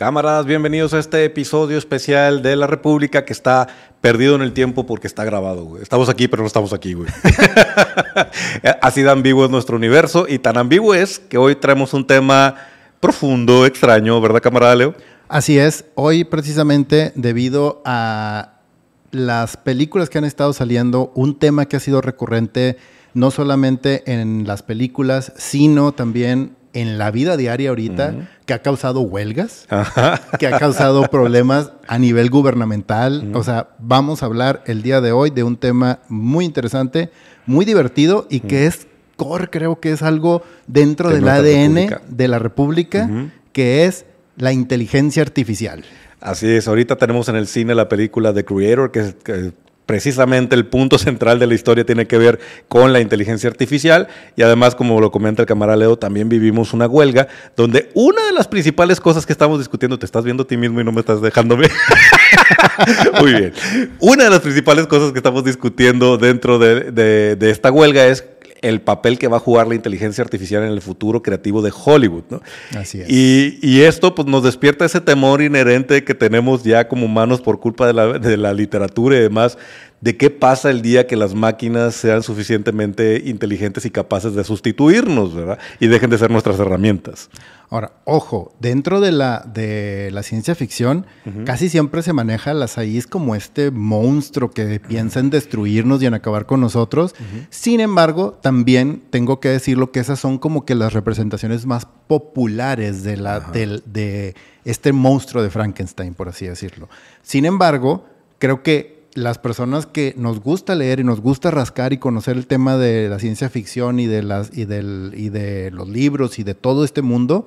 Cámaras, bienvenidos a este episodio especial de La República que está perdido en el tiempo porque está grabado. Estamos aquí, pero no estamos aquí, güey. Así de ambiguo es nuestro universo y tan ambiguo es que hoy traemos un tema profundo, extraño, ¿verdad, camarada Leo? Así es. Hoy, precisamente, debido a las películas que han estado saliendo, un tema que ha sido recurrente no solamente en las películas, sino también en la vida diaria ahorita que ha causado huelgas, que ha causado problemas a nivel gubernamental. O sea, vamos a hablar el día de hoy de un tema muy interesante, muy divertido y que es core, creo que es algo dentro del ADN de la República, que es la inteligencia artificial. Así es, ahorita tenemos en el cine la película The Creator, que, que precisamente el punto central de la historia tiene que ver con la inteligencia artificial y además, como lo comenta el camarada Leo, también vivimos una huelga donde una de las principales cosas que estamos discutiendo, te estás viendo a ti mismo y no me estás dejando ver. Muy bien. Una de las principales cosas que estamos discutiendo dentro de, de esta huelga es el papel que va a jugar la inteligencia artificial en el futuro creativo de Hollywood, ¿no? Así es. Y, esto pues, nos despierta ese temor inherente que tenemos ya como humanos por culpa de la, de la literatura y demás, de qué pasa el día que las máquinas sean suficientemente inteligentes y capaces de sustituirnos, ¿verdad? Y dejen de ser nuestras herramientas. Ahora, ojo, dentro de la, de la ciencia ficción, casi siempre se maneja las AIs como este monstruo que piensa en destruirnos y en acabar con nosotros. Sin embargo, también tengo que decirlo que esas son como que las representaciones más populares de, la, de este monstruo de Frankenstein, por así decirlo. Sin embargo, creo que las personas que nos gusta leer y nos gusta rascar y conocer el tema de la ciencia ficción y de, las, y del, y de los libros y de todo este mundo,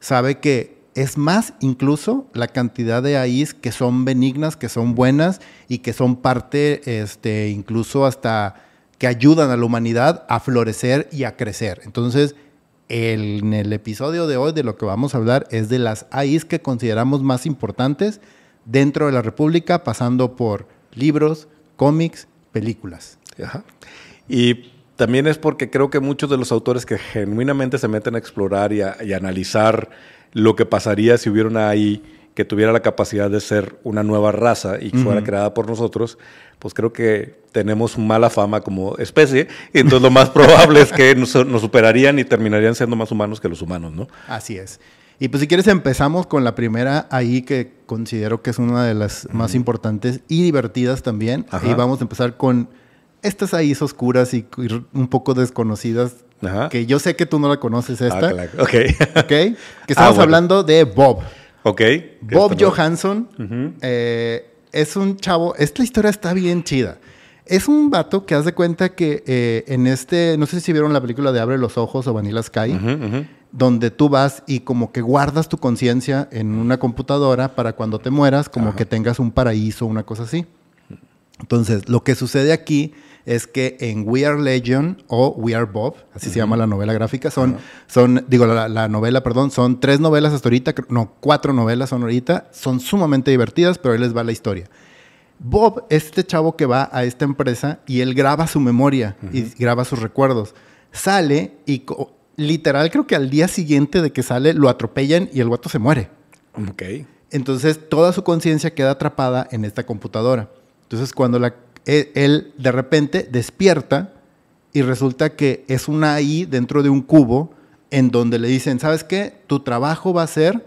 sabe que es más incluso la cantidad de AIs que son benignas, que son buenas y que son parte, este, incluso hasta que ayudan a la humanidad a florecer y a crecer. Entonces, en el episodio de hoy de lo que vamos a hablar es de las AIs que consideramos más importantes dentro de la República, pasando por libros, cómics, películas. Y también es porque creo que muchos de los autores que genuinamente se meten a explorar y a, analizar lo que pasaría si hubiera una AI que tuviera la capacidad de ser una nueva raza y fuera creada por nosotros, pues creo que tenemos mala fama como especie y entonces lo más probable es que nos, nos, superarían y terminarían siendo más humanos que los humanos, ¿no? Así es. Y pues si quieres empezamos con la primera ahí que considero que es una de las más importantes y divertidas también. Y vamos a empezar con estas ahí oscuras y un poco desconocidas. Que yo sé que tú no la conoces ah, esta. Ah, ok. Que estamos hablando de Bob. Ok. Bob Johansson eh, es un chavo. Esta historia está bien chida. Es un vato que haz de cuenta que eh, en este, no sé si vieron la película de Abre los Ojos o Vanilla Sky, donde tú vas y como que guardas tu conciencia en una computadora para cuando te mueras, como que tengas un paraíso, una cosa así. Entonces, lo que sucede aquí es que en We Are Legion o We Are Bob, así se llama la novela gráfica, son, son digo, la, la, novela, perdón, son tres novelas hasta ahorita, no, cuatro novelas son ahorita, son sumamente divertidas, pero ahí les va la historia. Bob es este chavo que va a esta empresa y él graba su memoria y graba sus recuerdos. Sale y literal creo que al día siguiente de que sale lo atropellan y el guato se muere. Ok. Entonces toda su conciencia queda atrapada en esta computadora. Entonces cuando la, e, él de repente despierta y resulta que es una AI dentro de un cubo en donde le dicen, ¿sabes qué? Tu trabajo va a ser,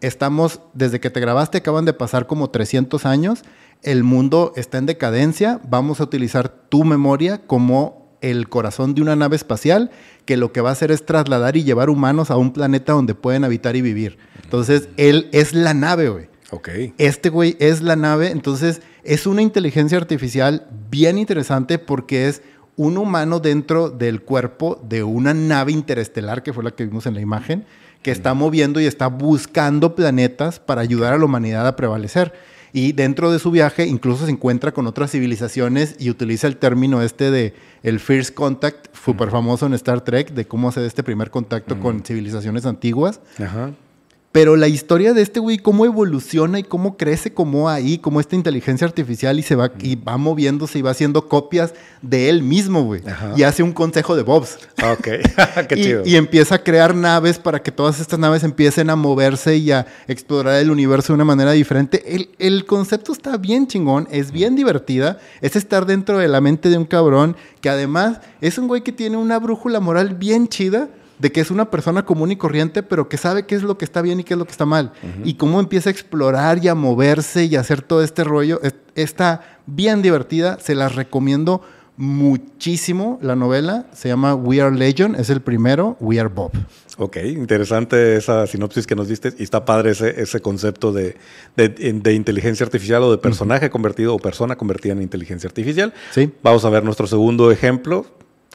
estamos, desde que te grabaste acaban de pasar como 300 años el mundo está en decadencia, vamos a utilizar tu memoria como el corazón de una nave espacial que lo que va a hacer es trasladar y llevar humanos a un planeta donde pueden habitar y vivir. Entonces, él es la nave, güey. Ok. Este güey es la nave, entonces es una inteligencia artificial bien interesante porque es un humano dentro del cuerpo de una nave interestelar, que fue la que vimos en la imagen, que está moviendo y está buscando planetas para ayudar a la humanidad a prevalecer. Y dentro de su viaje incluso se encuentra con otras civilizaciones y utiliza el término este de el first contact, súper famoso en Star Trek, de cómo hacer este primer contacto con civilizaciones antiguas. Pero la historia de este güey, cómo evoluciona y cómo crece como ahí, como esta inteligencia artificial y se va, y va moviéndose y va haciendo copias de él mismo, güey. Y hace un consejo de Bobs. Ok, qué y, chido. y empieza a crear naves para que todas estas naves empiecen a moverse y a explorar el universo de una manera diferente. El, el concepto está bien chingón, es bien divertida, es estar dentro de la mente de un cabrón que además es un güey que tiene una brújula moral bien chida de que es una persona común y corriente, pero que sabe qué es lo que está bien y qué es lo que está mal. Y cómo empieza a explorar y a moverse y a hacer todo este rollo. Es- Está bien divertida, se las recomiendo muchísimo. La novela se llama We Are Legion, es el primero, We Are Bob. Ok, interesante esa sinopsis que nos diste y está padre ese, ese concepto de, de- de inteligencia artificial o de personaje convertido o persona convertida en inteligencia artificial. Sí. Vamos a ver nuestro segundo ejemplo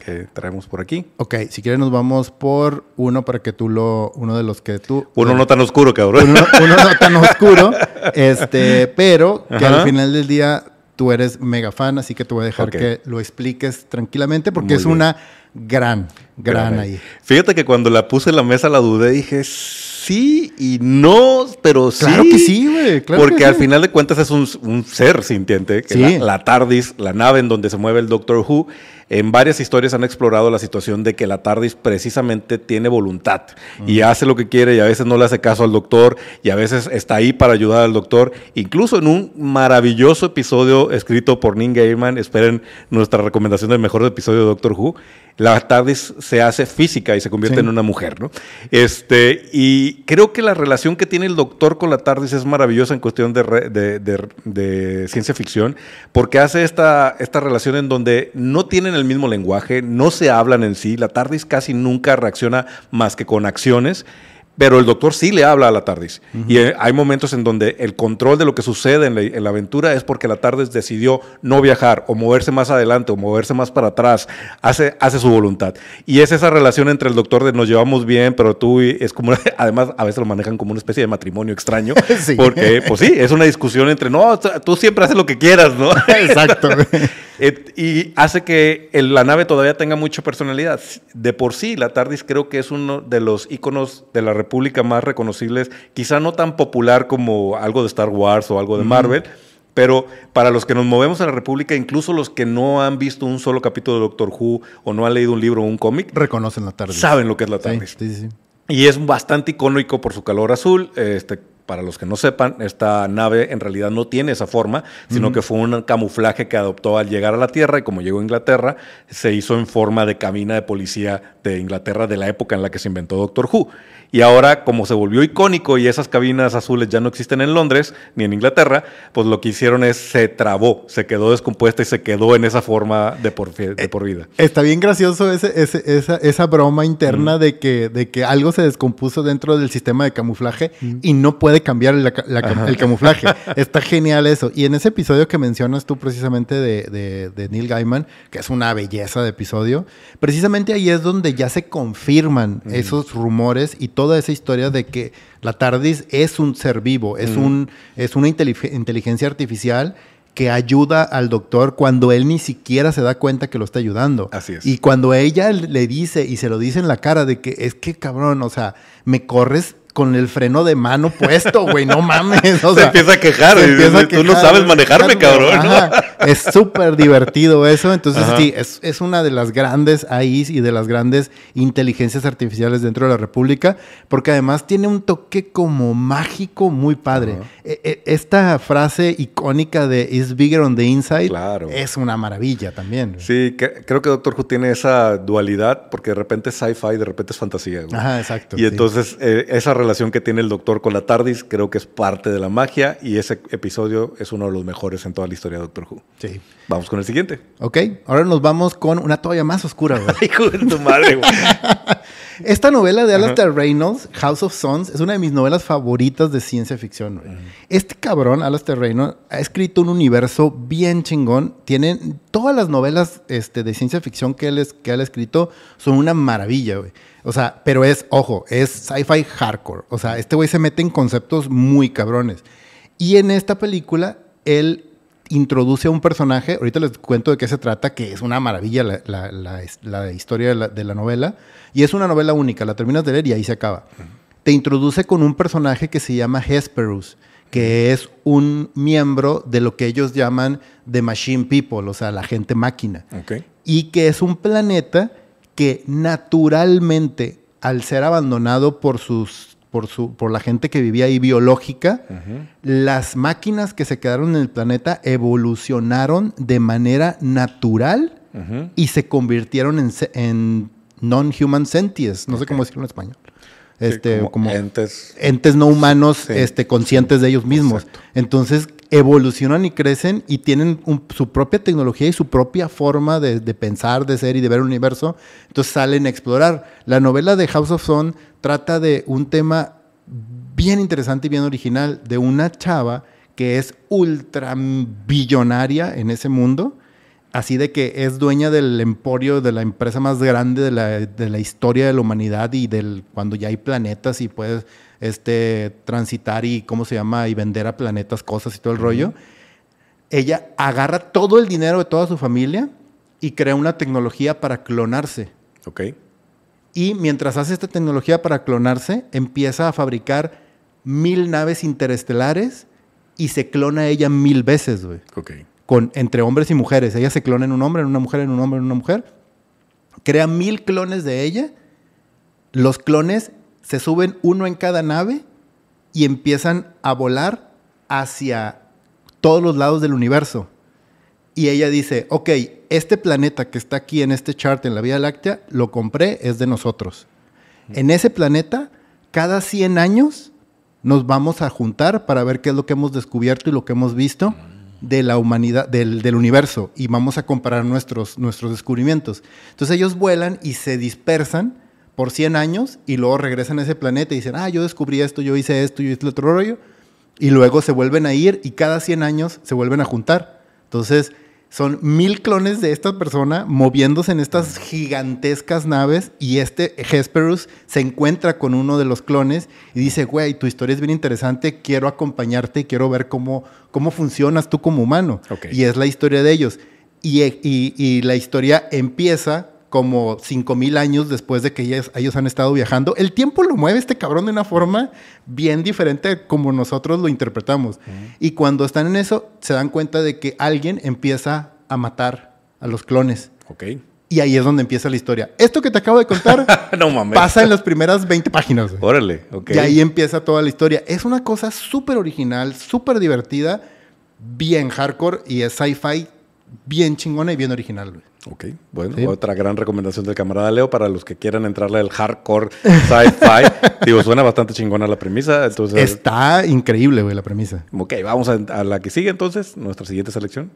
que traemos por aquí. Ok, si quieres nos vamos por uno para que tú lo, uno de los que tú... Uno no tan oscuro, cabrón. uno, uno no tan oscuro, este, pero que Ajá. al final del día tú eres mega fan, así que te voy a dejar que lo expliques tranquilamente porque Muy es bien. una gran, gran ahí. Fíjate que cuando la puse en la mesa la dudé, dije sí y no, pero sí. Claro que sí, güey. claro porque que al sí. final de cuentas es un, un ser sintiente, que Sí. la, la TARDIS, la nave en donde se mueve el Doctor Who, en varias historias han explorado la situación de que la TARDIS precisamente tiene voluntad y hace lo que quiere y a veces no le hace caso al doctor y a veces está ahí para ayudar al doctor. Incluso en un maravilloso episodio escrito por Neil Gaiman, esperen nuestra recomendación del mejor episodio de Doctor Who, la TARDIS se hace física y se convierte Sí. en una mujer, ¿no? Este, y creo que la relación que tiene el doctor con la TARDIS es maravillosa en cuestión de, re- de- de- de ciencia ficción, porque hace esta, esta relación en donde no tienen el mismo lenguaje, no se hablan en sí, la TARDIS casi nunca reacciona más que con acciones. Pero el doctor sí le habla a la TARDIS. Y eh, hay momentos en donde el control de lo que sucede en la, en la aventura es porque la TARDIS decidió no viajar o moverse más adelante o moverse más para atrás. Hace, hace su voluntad. Y es esa relación entre el doctor de nos llevamos bien, pero tú y- es como, además a veces lo manejan como una especie de matrimonio extraño. Sí. Porque, pues sí, es una discusión entre, no, tú siempre haces lo que quieras, ¿no? Exacto. y hace que el- la nave todavía tenga mucha personalidad. De por sí, la TARDIS creo que es uno de los iconos de la República más reconocibles, quizá no tan popular como algo de Star Wars o algo de Marvel, pero para los que nos movemos en la República, incluso los que no han visto un solo capítulo de Doctor Who o no han leído un libro o un cómic, Reconocen la tarde. saben lo que es la Sí, TARDIS. sí, sí. Y es bastante icónico por su color azul. Este, para los que no sepan, esta nave en realidad no tiene esa forma, sino que fue un camuflaje que adoptó al llegar a la Tierra y como llegó a Inglaterra, se hizo en forma de cabina de policía de Inglaterra de la época en la que se inventó Doctor Who. Y ahora, como se volvió icónico y esas cabinas azules ya no existen en Londres ni en Inglaterra, pues lo que hicieron es se trabó, se quedó descompuesta y se quedó en esa forma de por, fi- de por vida. Está bien gracioso ese, ese- esa, esa broma interna de, que, de que algo se descompuso dentro del sistema de camuflaje y no puede cambiar la ca- la cam- el camuflaje. Está genial eso. Y en ese episodio que mencionas tú precisamente de, de- de Neil Gaiman, que es una belleza de episodio, precisamente ahí es donde ya se confirman esos rumores y toda esa historia de que la TARDIS es un ser vivo, es, un, es una intelig- inteligencia artificial que ayuda al doctor cuando él ni siquiera se da cuenta que lo está ayudando. Así es. Y cuando ella le dice y se lo dice en la cara de que es que cabrón, o sea, me corres con el freno de mano puesto, güey, no mames. O Se empieza a quejar, se empieza a "Tú no sabes manejarme, cabrón", ¿no? Es súper divertido eso. Entonces, Ajá. sí, es, es una de las grandes AIs y de las grandes inteligencias artificiales dentro de la República, porque además tiene un toque como mágico muy padre. E- e- Esta frase icónica de It's bigger on the inside Claro. es una maravilla también. Sí, que- creo que Doctor Who tiene esa dualidad porque de repente es sci-fi, de repente es fantasía. güey. Ajá, exacto. Y sí. entonces eh, esa relación que tiene el Doctor con la TARDIS creo que es parte de la magia y ese episodio es uno de los mejores en toda la historia de Doctor Who. Sí. Vamos con el siguiente. Ok, ahora nos vamos con una todavía más oscura, güey. Hijo de tu madre, güey. Esta novela de Alastair Reynolds, House of Sons, es una de mis novelas favoritas de ciencia ficción. güey. Este cabrón, Alastair Reynolds, ha escrito un universo bien chingón. Tiene todas las novelas este, de ciencia ficción que él, es- que él ha escrito son una maravilla, güey. O sea, pero es, ojo, es sci-fi hardcore. O sea, este güey se mete en conceptos muy cabrones. Y en esta película, él introduce a un personaje, ahorita les cuento de qué se trata, que es una maravilla la, la- la- la historia de la, de la novela, y es una novela única, la terminas de leer y ahí se acaba. te introduce con un personaje que se llama Hesperus, que es un miembro de lo que ellos llaman The Machine People, o sea, la gente máquina. Ok. Y que es un planeta que naturalmente, al ser abandonado por sus por, su, por la gente que vivía ahí biológica, las máquinas que se quedaron en el planeta evolucionaron de manera natural y se convirtieron en, en non-human sentience. No sé cómo decirlo en español. Sí, Este, como como, entes. entes no humanos Sí. este, conscientes de ellos mismos. Exacto. Entonces evolucionan y crecen y tienen su propia tecnología y su propia forma de, pensar, de ser y de ver el universo. Entonces salen a explorar. La novela de House of Stone trata de un tema bien interesante y bien original de una chava que es ultra billonaria en ese mundo. Así de que es dueña del emporio de la empresa más grande de la, de la historia de la humanidad y del cuando ya hay planetas y puedes este, transitar y cómo se llama y vender a planetas cosas y todo el rollo. Ella agarra todo el dinero de toda su familia y crea una tecnología para clonarse. Ok. Y mientras hace esta tecnología para clonarse, empieza a fabricar mil naves interestelares y se clona ella mil veces, güey Ok. con, entre hombres y mujeres. Ella se clona en un hombre, en una mujer, en un hombre, en una mujer. Crea mil clones de ella. Los clones se suben uno en cada nave y empiezan a volar hacia todos los lados del universo. Y ella dice, ok, este planeta que está aquí en este chart en la Vía Láctea, lo compré, es de nosotros. En ese planeta, cada 100 años nos vamos a juntar para ver qué es lo que hemos descubierto y lo que hemos visto de la humanidad, del, del universo, y vamos a comparar nuestros, nuestros descubrimientos. Entonces ellos vuelan y se dispersan por 100 años y luego regresan a ese planeta y dicen, ah, yo descubrí esto, yo hice esto, yo hice el otro rollo, y luego se vuelven a ir y cada 100 años se vuelven a juntar. Entonces, son mil clones de esta persona moviéndose en estas gigantescas naves y este Hesperus se encuentra con uno de los clones y dice, güey, tu historia es bien interesante, quiero acompañarte quiero ver cómo, cómo funcionas tú como humano. Y es la historia de ellos. Y, y- y la historia empieza como 5000 años después de que ellos, ellos han estado viajando. El tiempo lo mueve este cabrón de una forma bien diferente a como nosotros lo interpretamos. Y cuando están en eso, se dan cuenta de que alguien empieza a matar a los clones. Ok. Y ahí es donde empieza la historia. Esto que te acabo de contar no mames. pasa en las primeras 20 páginas. güey. Órale. Ok. Y ahí empieza toda la historia. Es una cosa súper original, súper divertida, bien hardcore y es sci-fi bien chingona y bien original. güey. Ok, bueno, Sí. otra gran recomendación del camarada Leo para los que quieran entrarle al hardcore sci-fi. Digo, suena bastante chingona la premisa, entonces... Está increíble, güey, la premisa. Ok, vamos a, a la que sigue entonces, nuestra siguiente selección.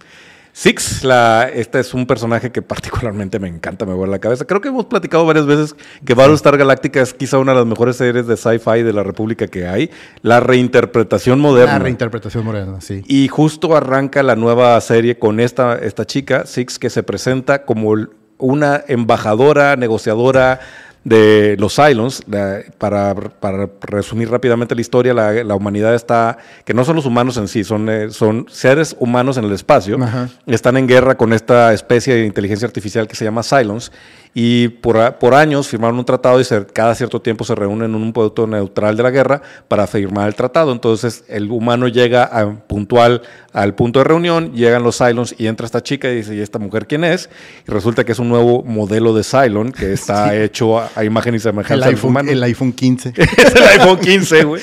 Six, la, este es un personaje que particularmente me encanta, me vuela la cabeza. Creo que hemos platicado varias veces que Battlestar Galactica es quizá una de las mejores series de sci-fi de la República que hay. La reinterpretación moderna. La reinterpretación morena, sí. Y justo arranca la nueva serie con esta, esta chica, Six, que se presenta como una embajadora, negociadora de los Cylons. La- para, para resumir rápidamente la historia, la, la humanidad está, que no son los humanos en sí, son, eh, son seres humanos en el espacio. Ajá. Están en guerra con esta especie de inteligencia artificial que se llama Cylons. Y por, por años firmaron un tratado y se- cada cierto tiempo se reúnen en un punto neutral de la guerra para firmar el tratado. Entonces el humano llega a- puntual al punto de reunión, llegan los Cylons y entra esta chica y dice, ¿y esta mujer quién es? Y resulta que es un nuevo modelo de Cylon que está hecho a, a imagen y semejanza del iPhone, humano. el iPhone 15. es el iPhone 15, güey.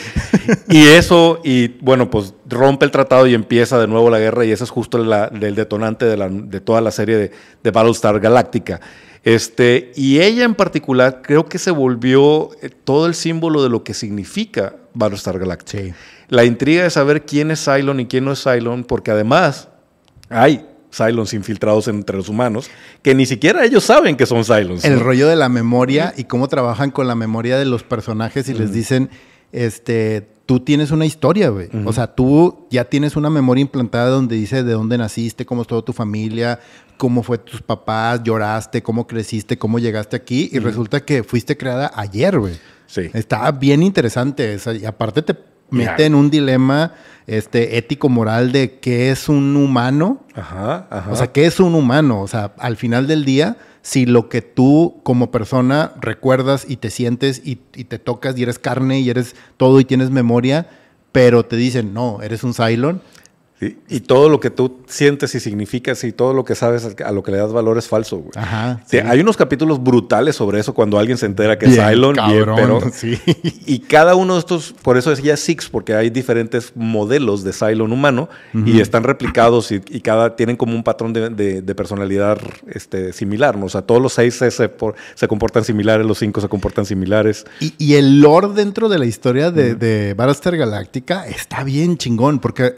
Y eso, y bueno, pues rompe el tratado y empieza de nuevo la guerra, y ese es justo la- el detonante de, la- de toda la serie de, de Battlestar Galactica. Este, y ella en particular creo que se volvió eh, todo el símbolo de lo que significa Battlestar Galactica. Sí. La intriga de saber quién es Cylon y quién no es Cylon, porque además hay Cylons infiltrados entre los humanos que ni siquiera ellos saben que son Cylons. El rollo de la memoria y cómo trabajan con la memoria de los personajes y les dicen, este, tú tienes una historia, güey. O sea, tú ya tienes una memoria implantada donde dice de dónde naciste, cómo es toda tu familia, cómo fue tus papás, lloraste, cómo creciste, cómo llegaste aquí. Y resulta que fuiste creada ayer, güey. Sí. Está bien interesante. esa- y aparte te mete en un dilema este, ético-moral de qué es un humano. Ajá, ajá. O sea, ¿qué es un humano? O sea, al final del día, si lo que tú como persona recuerdas y te sientes y, y te tocas y eres carne y eres todo y tienes memoria, pero te dicen, no, eres un Cylon. Sí, Y todo lo que tú sientes y significas y todo lo que sabes a lo que le das valor es falso, güey. Ajá. Sí, Hay unos capítulos brutales sobre eso cuando alguien se entera que Bien es Cylon, bien, cabrón, pero sí. y cada uno de estos, por eso es ya Six, porque hay diferentes modelos de Cylon humano y están replicados y, y cada tienen como un patrón de, de- de personalidad este, similar, ¿no? O sea, todos los seis se, se por- se comportan similares, los cinco se comportan similares. Y, y el lore dentro de la historia de, de Battlestar Galactica está bien chingón, porque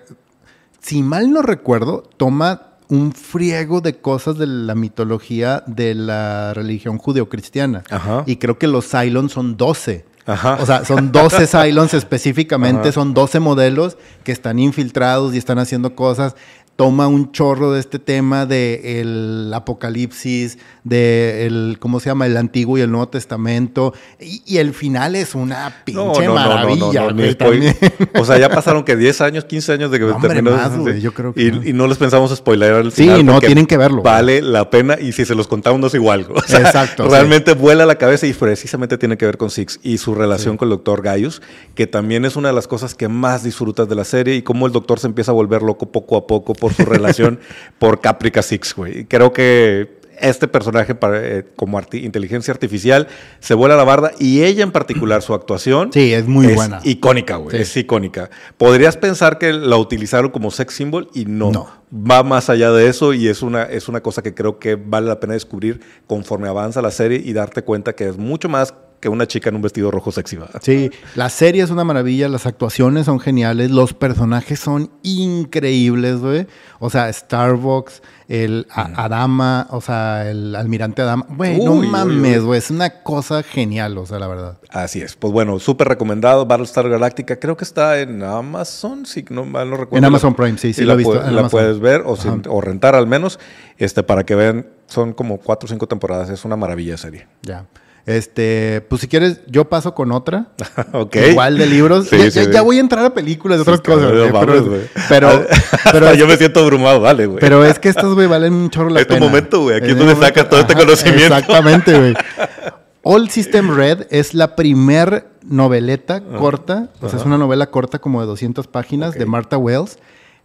si mal no recuerdo, toma un friego de cosas de la mitología de la religión judeocristiana. Ajá. Y creo que los Cylons son 12. Ajá. O sea, son 12 Cylons específicamente, Ajá. son 12 modelos que están infiltrados y están haciendo cosas. Toma un chorro de este tema de el apocalipsis, de el, ¿cómo se llama? El Antiguo y el Nuevo Testamento. Y, y el final es una pinche maravilla, también. O sea, ya pasaron que 10 años, 15 años de que No, hombre, terminó. más, sí. güey, yo creo que y, no. y no les pensamos spoiler al Sí, final. no, porque tienen que verlo. Vale la pena y si se los contamos no es igual. O sea, Exacto, Realmente vuela la cabeza y precisamente tiene que ver con Six y su relación con el doctor Gaius, que también es una de las cosas que más disfrutas de la serie y cómo el doctor se empieza a volver loco poco a poco por su relación por Caprica Six, güey. Creo que este personaje para- eh, como arti- inteligencia artificial se vuela la barda y ella en particular su actuación Sí, es muy buena. icónica, güey, Sí. es icónica. Podrías pensar que la utilizaron como sex symbol y no. No. Va más allá de eso y es una, es una cosa que creo que vale la pena descubrir conforme avanza la serie y darte cuenta que es mucho más que una chica en un vestido rojo sexy. ¿verdad? Sí, la serie es una maravilla, las actuaciones son geniales, los personajes son increíbles, güey. O sea, Starbucks, el a- Adama, o sea, el almirante Adama. Güey, no Uy, mames, güey, es una cosa genial, o sea, la verdad. Así es. Pues bueno, súper recomendado. Battlestar Galactica. Creo que está en Amazon, si no mal no recuerdo. En Amazon Prime, sí, sí lo he visto, en la Amazon. puedes ver o, rentar al menos, este, para que vean. Son como cuatro o cinco temporadas. Es una maravilla serie. Ya. Este, pues si quieres, yo paso con otra. ok. Igual de libros. Sí, ya, sí, ya- ya voy a entrar a películas de otras cosas. cabrón, güey, mames, pero, pero, pero, yo me siento abrumado, dale, güey. pero es que estas, güey, valen un chorro la Es tu pena. momento, güey. Aquí es donde momento. sacas todo este conocimiento. Exactamente, güey. All System Red es la primer noveleta corta, o sea, es una novela corta como de 200 páginas Ok. de Martha Wells,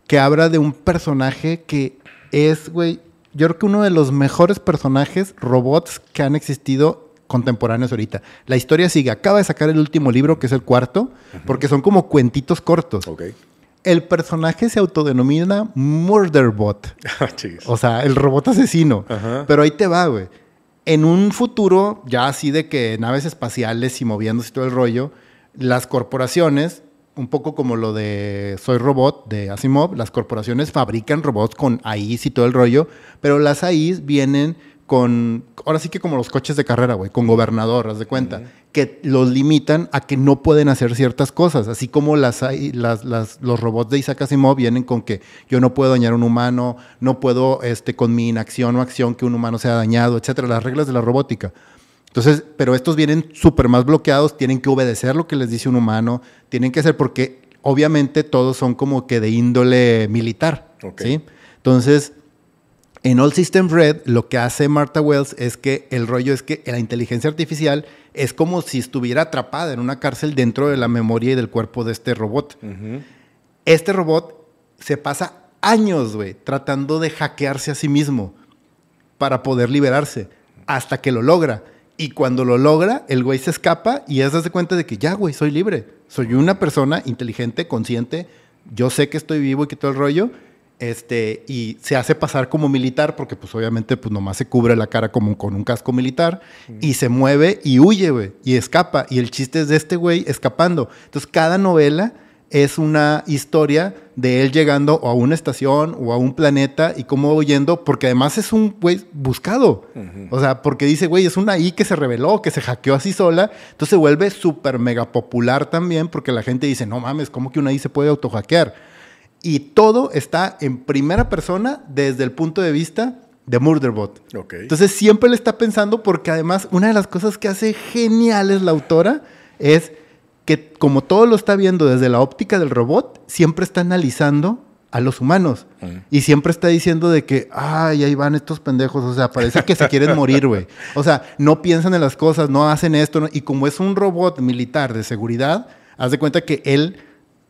que habla de un personaje que es, güey, yo creo que uno de los mejores personajes robots que han existido contemporáneos ahorita. La historia sigue, acaba de sacar el último libro, que es el cuarto, porque son como cuentitos cortos. Ok. El personaje se autodenomina Murderbot. Chis. O sea, el robot asesino. Pero ahí te va, güey. En un futuro, ya así de que naves espaciales y moviéndose y todo el rollo, las corporaciones, un poco como lo de Soy Robot de Asimov, las corporaciones fabrican robots con AIs y todo el rollo, pero las AIs vienen con, ahora sí que como los coches de carrera, güey, con gobernador, haz de cuenta, que los limitan a que no pueden hacer ciertas cosas, así como las, las, las- los robots de Isaac Asimov vienen con que yo no puedo dañar a un humano, no puedo este, con mi inacción o acción que un humano sea dañado, etcétera, las reglas de la robótica. Entonces, pero estos vienen súper más bloqueados, tienen que obedecer lo que les dice un humano, tienen que hacer porque obviamente todos son como que de índole militar. ¿sí? Entonces, en All System Red, lo que hace Martha Wells es que el rollo es que la inteligencia artificial es como si estuviera atrapada en una cárcel dentro de la memoria y del cuerpo de este robot. Este robot se pasa años, güey, tratando de hackearse a sí mismo para poder liberarse, hasta que lo logra. Y cuando lo logra, el güey se escapa y es darse cuenta de que ya, güey, soy libre. Soy una persona inteligente, consciente. Yo sé que estoy vivo y que todo el rollo. Este, y se hace pasar como militar, porque pues obviamente pues nomás se cubre la cara como con un casco militar, y se mueve y huye, güey, y escapa. Y el chiste es de este güey escapando. Entonces cada novela es una historia de él llegando a una estación o a un planeta y cómo huyendo, porque además es un güey buscado. O sea, porque dice, güey, es una I que se reveló, que se hackeó así sola, entonces se vuelve súper mega popular también, porque la gente dice, no mames, ¿cómo que una I se puede autohackear? Y todo está en primera persona desde el punto de vista de Murderbot. Ok. Entonces siempre le está pensando porque además una de las cosas que hace geniales la autora es que como todo lo está viendo desde la óptica del robot, siempre está analizando a los humanos. Y siempre está diciendo de que, ay, ahí van estos pendejos. O sea, parece que se quieren morir, güey. O sea, no piensan en las cosas, no hacen esto. Y como es un robot militar de seguridad, haz de cuenta que él,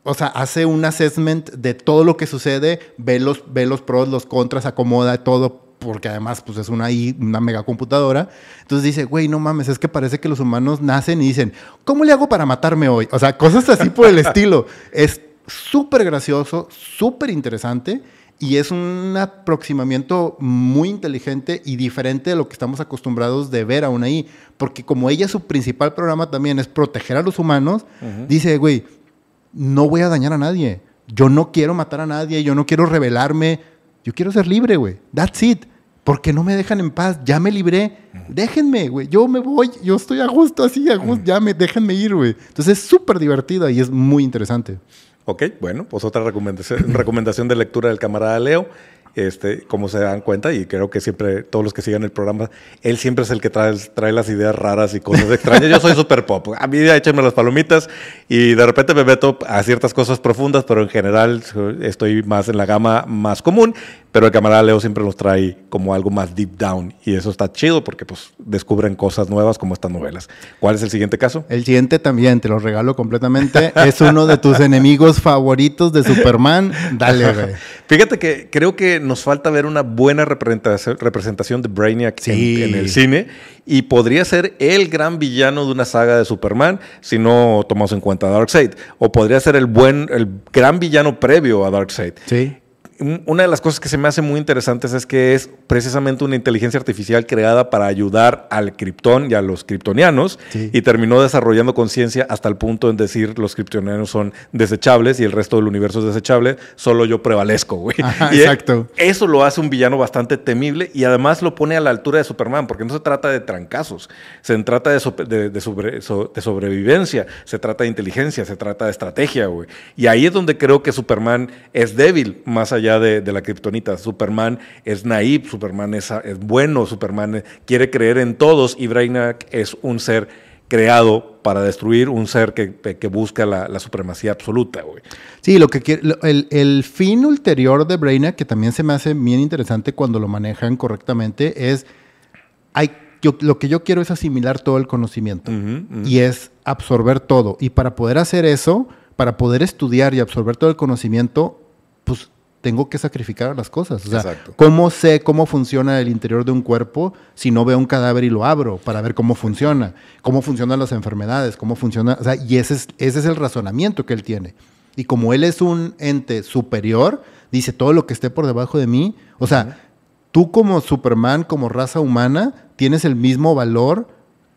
o sea, hace un assessment de todo lo que sucede, ve los, ve los pros, los contras, acomoda todo porque además pues es una, una megacomputadora. Entonces dice, güey, no mames, es que parece que los humanos nacen y dicen, ¿cómo le hago para matarme hoy? O sea, cosas así por el estilo. Es súper gracioso, súper interesante y es un aproximamiento muy inteligente y diferente de lo que estamos acostumbrados de ver aún ahí. Porque como ella, su principal programa también es proteger a los humanos, dice, güey, no voy a dañar a nadie. Yo no quiero matar a nadie, yo no quiero rebelarme, yo quiero ser libre, güey. That's it. Porque no me dejan en paz, ya me libré. Déjenme, güey. Yo me voy, yo estoy a gusto así, a gusto, ya me déjenme ir, güey. Entonces es súper divertida y es muy interesante. Ok, bueno, pues otra recomendación, recomendación de lectura del camarada Leo. Este, como se dan cuenta, y creo que siempre todos los que sigan el programa, él siempre es el que trae, trae las ideas raras y cosas extrañas. Yo soy súper pop. A mí échenme las palomitas y de repente me meto a ciertas cosas profundas, pero en general estoy más en la gama más común. Pero el camarada Leo siempre los trae como algo más deep down y eso está chido porque pues descubren cosas nuevas como estas novelas. ¿Cuál es el siguiente caso? El siguiente también, te lo regalo completamente. es uno de tus enemigos favoritos de Superman. Dale, güey. Fíjate que creo que nos falta ver una buena representación de Brainiac en, el cine y podría ser el gran villano de una saga de Superman si no tomamos en cuenta Darkseid. O podría ser el buen, el gran villano previo a Darkseid. Sí una de las cosas que se me hace muy interesantes es que es precisamente una inteligencia artificial creada para ayudar al criptón y a los kriptonianos y terminó desarrollando conciencia hasta el punto en decir los kriptonianos son desechables y el resto del universo es desechable, solo yo prevalezco, güey. exacto. Eso lo hace un villano bastante temible y además lo pone a la altura de Superman, porque no se trata de trancazos, se trata de, de, sobrevivencia, se trata de inteligencia, se trata de estrategia, güey. Y ahí es donde creo que Superman es débil, más allá de, la kriptonita. Superman es naive, Superman es, es, bueno, Superman quiere creer en todos y Brainiac es un ser creado para destruir, un ser que, busca la, supremacía absoluta, güey. Sí, lo que quiere, el, el, fin ulterior de Brainiac, que también se me hace bien interesante cuando lo manejan correctamente, es hay lo que yo quiero es asimilar todo el conocimiento y es absorber todo. Y para poder hacer eso, para poder estudiar y absorber todo el conocimiento, pues tengo que sacrificar las cosas. O sea, ¿cómo sé cómo funciona el interior de un cuerpo si no veo un cadáver y lo abro para ver cómo funciona? ¿Cómo funcionan las enfermedades? ¿Cómo funciona? O sea, y ese es, ese es el razonamiento que él tiene. Y como él es un ente superior, dice todo lo que esté por debajo de mí. O sea, tú como Superman, como raza humana, tienes el mismo valor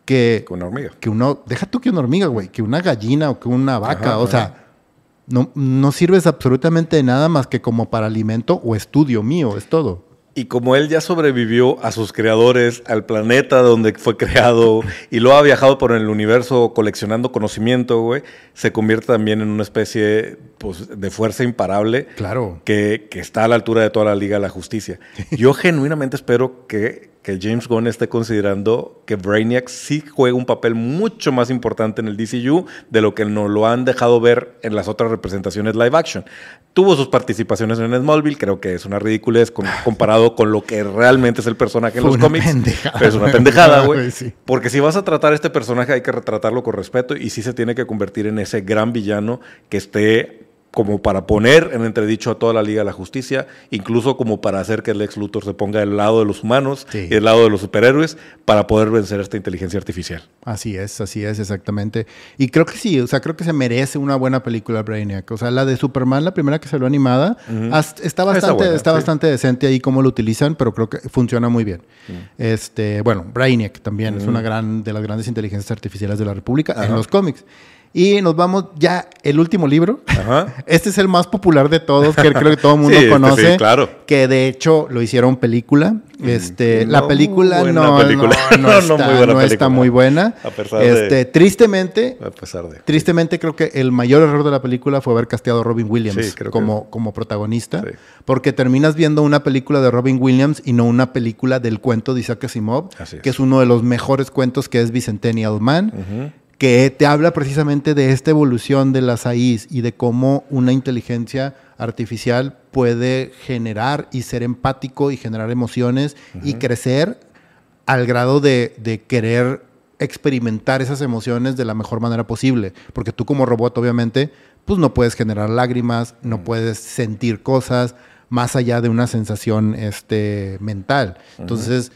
que... una hormiga. Que uno, deja tú que una hormiga, güey, que una gallina o que una vaca. o sea no, no sirves absolutamente de nada más que como para alimento o estudio mío, es todo. Y como él ya sobrevivió a sus creadores, al planeta donde fue creado, y lo ha viajado por el universo coleccionando conocimiento, güey, se convierte también en una especie pues, de fuerza imparable. Claro. Que, que está a la altura de toda la Liga de la Justicia. Yo genuinamente espero que que James Gunn esté considerando que Brainiac sí juega un papel mucho más importante en el DCU de lo que nos lo han dejado ver en las otras representaciones live action. Tuvo sus participaciones en Smallville, creo que es una ridiculez comparado con lo que realmente es el personaje en los cómics. Es una pendejada, güey. Porque si vas a tratar a este personaje hay que retratarlo con respeto y sí se tiene que convertir en ese gran villano que esté como para poner en entredicho a toda la Liga de la Justicia, incluso como para hacer que el ex Luthor se ponga del lado de los humanos y del lado de los superhéroes para poder vencer esta inteligencia artificial. Así es, así es, exactamente. Y creo que sí, o sea, creo que se merece una buena película Brainiac. O sea, la de Superman, la primera que salió animada, está bastante, está, bastante decente ahí cómo lo utilizan, pero creo que funciona muy bien. Este, bueno, Brainiac también es una gran de las grandes inteligencias artificiales de la República en los cómics. Y nos vamos ya, el último libro. Este es el más popular de todos, que creo que todo el mundo este conoce. sí, claro. Que de hecho lo hicieron película. Este, la película no, película. no, está, muy buena, está muy buena. A pesar este, de, tristemente, a pesar de. Tristemente creo que el mayor error de la película fue haber casteado a Robin Williams como, como protagonista. Porque terminas viendo una película de Robin Williams y no una película del cuento de Isaac Asimov, que es uno de los mejores cuentos que es Bicentennial Man que te habla precisamente de esta evolución de las AIs y de cómo una inteligencia artificial puede generar y ser empático y generar emociones y crecer al grado de, de querer experimentar esas emociones de la mejor manera posible. Porque tú como robot, obviamente, pues no puedes generar lágrimas, no puedes sentir cosas más allá de una sensación este, mental. Entonces,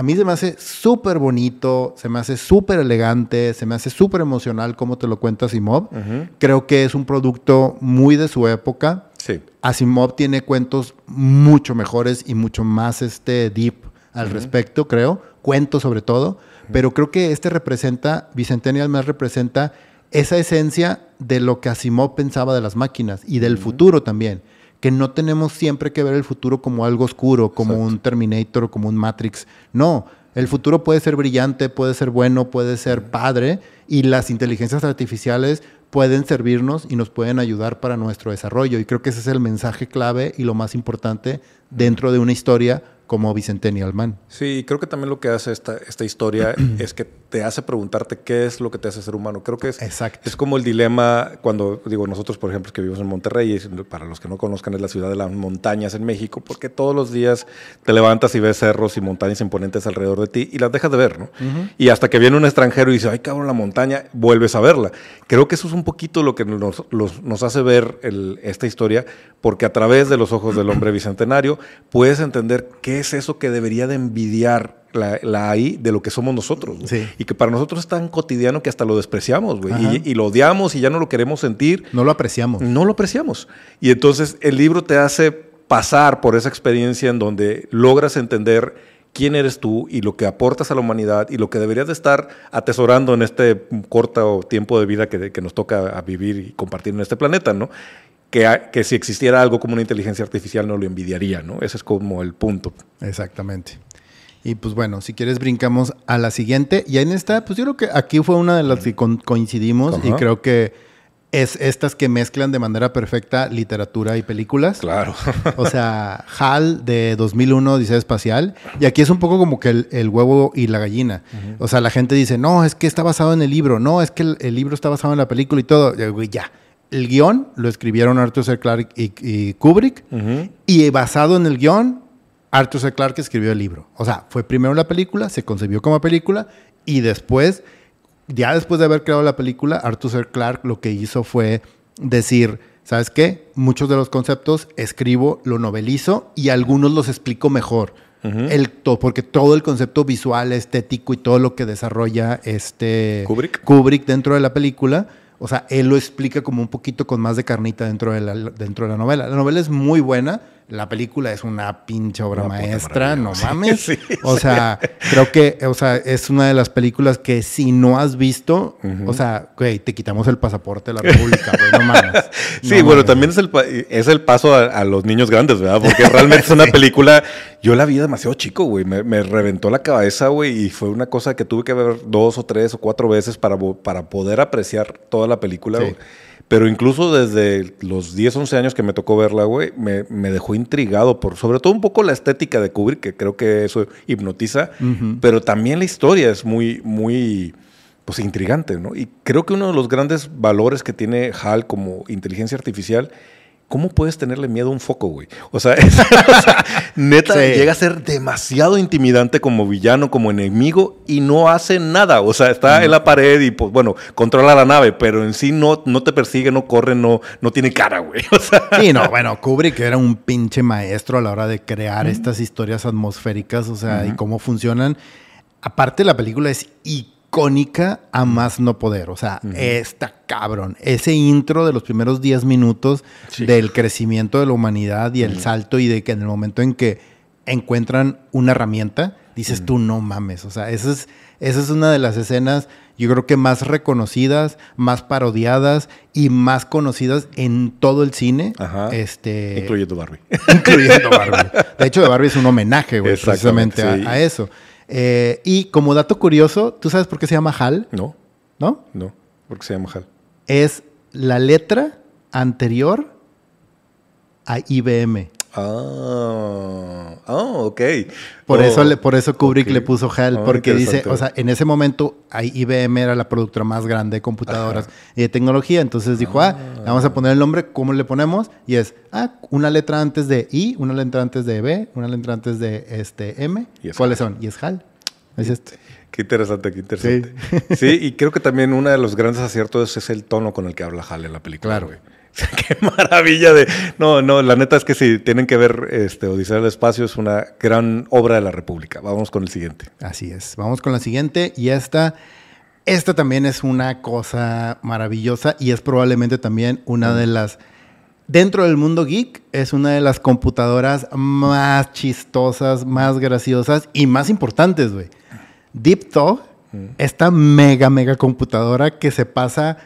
a mí se me hace súper bonito, se me hace súper elegante, se me hace súper emocional como te lo cuenta Asimov. Creo que es un producto muy de su época. Sí. Asimov tiene cuentos mucho mejores y mucho más este, deep al respecto, creo. Cuentos sobre todo. Pero creo que este representa, Bicentennial más representa esa esencia de lo que Asimov pensaba de las máquinas y del futuro también. Que no tenemos siempre que ver el futuro como algo oscuro, como un Terminator o como un Matrix. No, el futuro puede ser brillante, puede ser bueno, puede ser padre y las inteligencias artificiales pueden servirnos y nos pueden ayudar para nuestro desarrollo. Y creo que ese es el mensaje clave y lo más importante dentro de una historia como Bicentennial Man. Sí, creo que también lo que hace esta, esta historia es que te hace preguntarte qué es lo que te hace ser humano. Creo que es, Exacto. es como el dilema cuando, digo, nosotros, por ejemplo, que vivimos en Monterrey, y para los que no conozcan, es la ciudad de las montañas en México, porque todos los días te levantas y ves cerros y montañas imponentes alrededor de ti y las dejas de ver, ¿no? Y hasta que viene un extranjero y dice, ay, cabrón, la montaña, vuelves a verla. Creo que eso es un poquito lo que nos, los- nos hace ver el- esta historia, porque a través de los ojos del hombre bicentenario puedes entender qué es eso que debería de envidiar la, la AI de lo que somos nosotros. Sí. Y que para nosotros es tan cotidiano que hasta lo despreciamos, güey. Y, y lo odiamos y ya no lo queremos sentir. No lo apreciamos. No lo apreciamos. Y entonces el libro te hace pasar por esa experiencia en donde logras entender quién eres tú y lo que aportas a la humanidad y lo que deberías de estar atesorando en este corto tiempo de vida que, que nos toca a vivir y compartir en este planeta, ¿no? Que, si existiera algo como una inteligencia artificial no lo envidiaría, ¿no? Ese es como el punto. Exactamente. Y pues bueno, si quieres brincamos a la siguiente. Y en esta, pues yo creo que aquí fue una de las que con- coincidimos y creo que es estas que mezclan de manera perfecta literatura y películas. Claro. O sea, HAL de 2001, Diseño Espacial. Y aquí es un poco como que el, el huevo y la gallina. O sea, la gente dice, no, es que está basado en el libro. No, es que el, el libro está basado en la película y todo. Ya. El guion lo escribieron Arthur C. Clarke y, y Kubrick. Y basado en el guion, Arthur C. Clarke escribió el libro. O sea, fue primero la película, se concebió como película y después, ya después de haber creado la película, Arthur C. Clarke lo que hizo fue decir, ¿sabes qué? Muchos de los conceptos escribo, lo novelizo y algunos los explico mejor. El to- porque todo el concepto visual, estético y todo lo que desarrolla este Kubrick. Kubrick dentro de la película, o sea, él lo explica como un poquito con más de carnita dentro de la, dentro de la novela. La novela es muy buena, la película es una pinche obra Una maestra, no sí, mames. sí, o sea, creo que, o sea, es una de las películas que si no has visto, o sea, güey, te quitamos el pasaporte de la República, güey, no mames. Sí, No bueno, también es el, es el paso a, a los niños grandes, ¿verdad? Porque realmente es una película. Yo la vi demasiado chico, güey. Me, me reventó la cabeza, güey. Y fue una cosa que tuve que ver dos o tres o cuatro veces para, para poder apreciar toda la película, güey. Pero incluso desde los 10, 11 años que me tocó verla, güey, me, me dejó intrigado por sobre todo un poco la estética de Kubrick, que creo que eso hipnotiza, pero también la historia es muy, muy, pues intrigante, ¿no? Y creo que uno de los grandes valores que tiene HAL como inteligencia artificial, ¿cómo puedes tenerle miedo a un foco, güey? O sea, es- o sea, neta, Sí. llega a ser demasiado intimidante como villano, como enemigo, y no hace nada. O sea, está en la pared y, pues, bueno, controla la nave, pero en sí no, no te persigue, no corre, no, no tiene cara, güey. O sea, Sí, no, bueno, Kubrick era un pinche maestro a la hora de crear estas historias atmosféricas, o sea, y cómo funcionan. Aparte, la película es icónica a más no poder, o sea, está cabrón. Ese intro de los primeros 10 minutos Sí. del crecimiento de la humanidad y el salto y de que en el momento en que encuentran una herramienta, dices tú, no mames, o sea, esa es, esa es una de las escenas, yo creo que más reconocidas, más parodiadas y más conocidas en todo el cine. Ajá. Este, incluyendo Barbie. incluyendo Barbie. De hecho, de Barbie es un homenaje, güey, precisamente a eso. Eh, y como dato curioso, ¿tú sabes por qué se llama HAL? no, ¿No? no, porque se llama HAL. Es la letra anterior a IBM. Ah, oh, ok. Por, Oh, eso, le, por eso Kubrick le puso HAL, Ah, porque dice, o sea, en ese momento ahí IBM era la productora más grande de computadoras y de tecnología, entonces dijo, ah, vamos a poner el nombre, ¿cómo le ponemos? Y es, ah, una letra antes de I, una letra antes de B, una letra antes de este M. Es ¿Cuáles son? Y es HAL. Es este. Qué interesante, qué interesante. Sí. y creo que también uno de los grandes aciertos es el tono con el que habla Hal en la película. Claro. güey. qué maravilla de... No, no, la neta es que si tienen que ver este, Odisea del Espacio es una gran obra de la República. Vamos con el siguiente. Así es. Vamos con la siguiente. Y esta, esta también es una cosa maravillosa y es probablemente también una de las, dentro del mundo geek, es una de las computadoras más chistosas, más graciosas y más importantes, güey. Deep Thought, esta mega, mega computadora que se pasa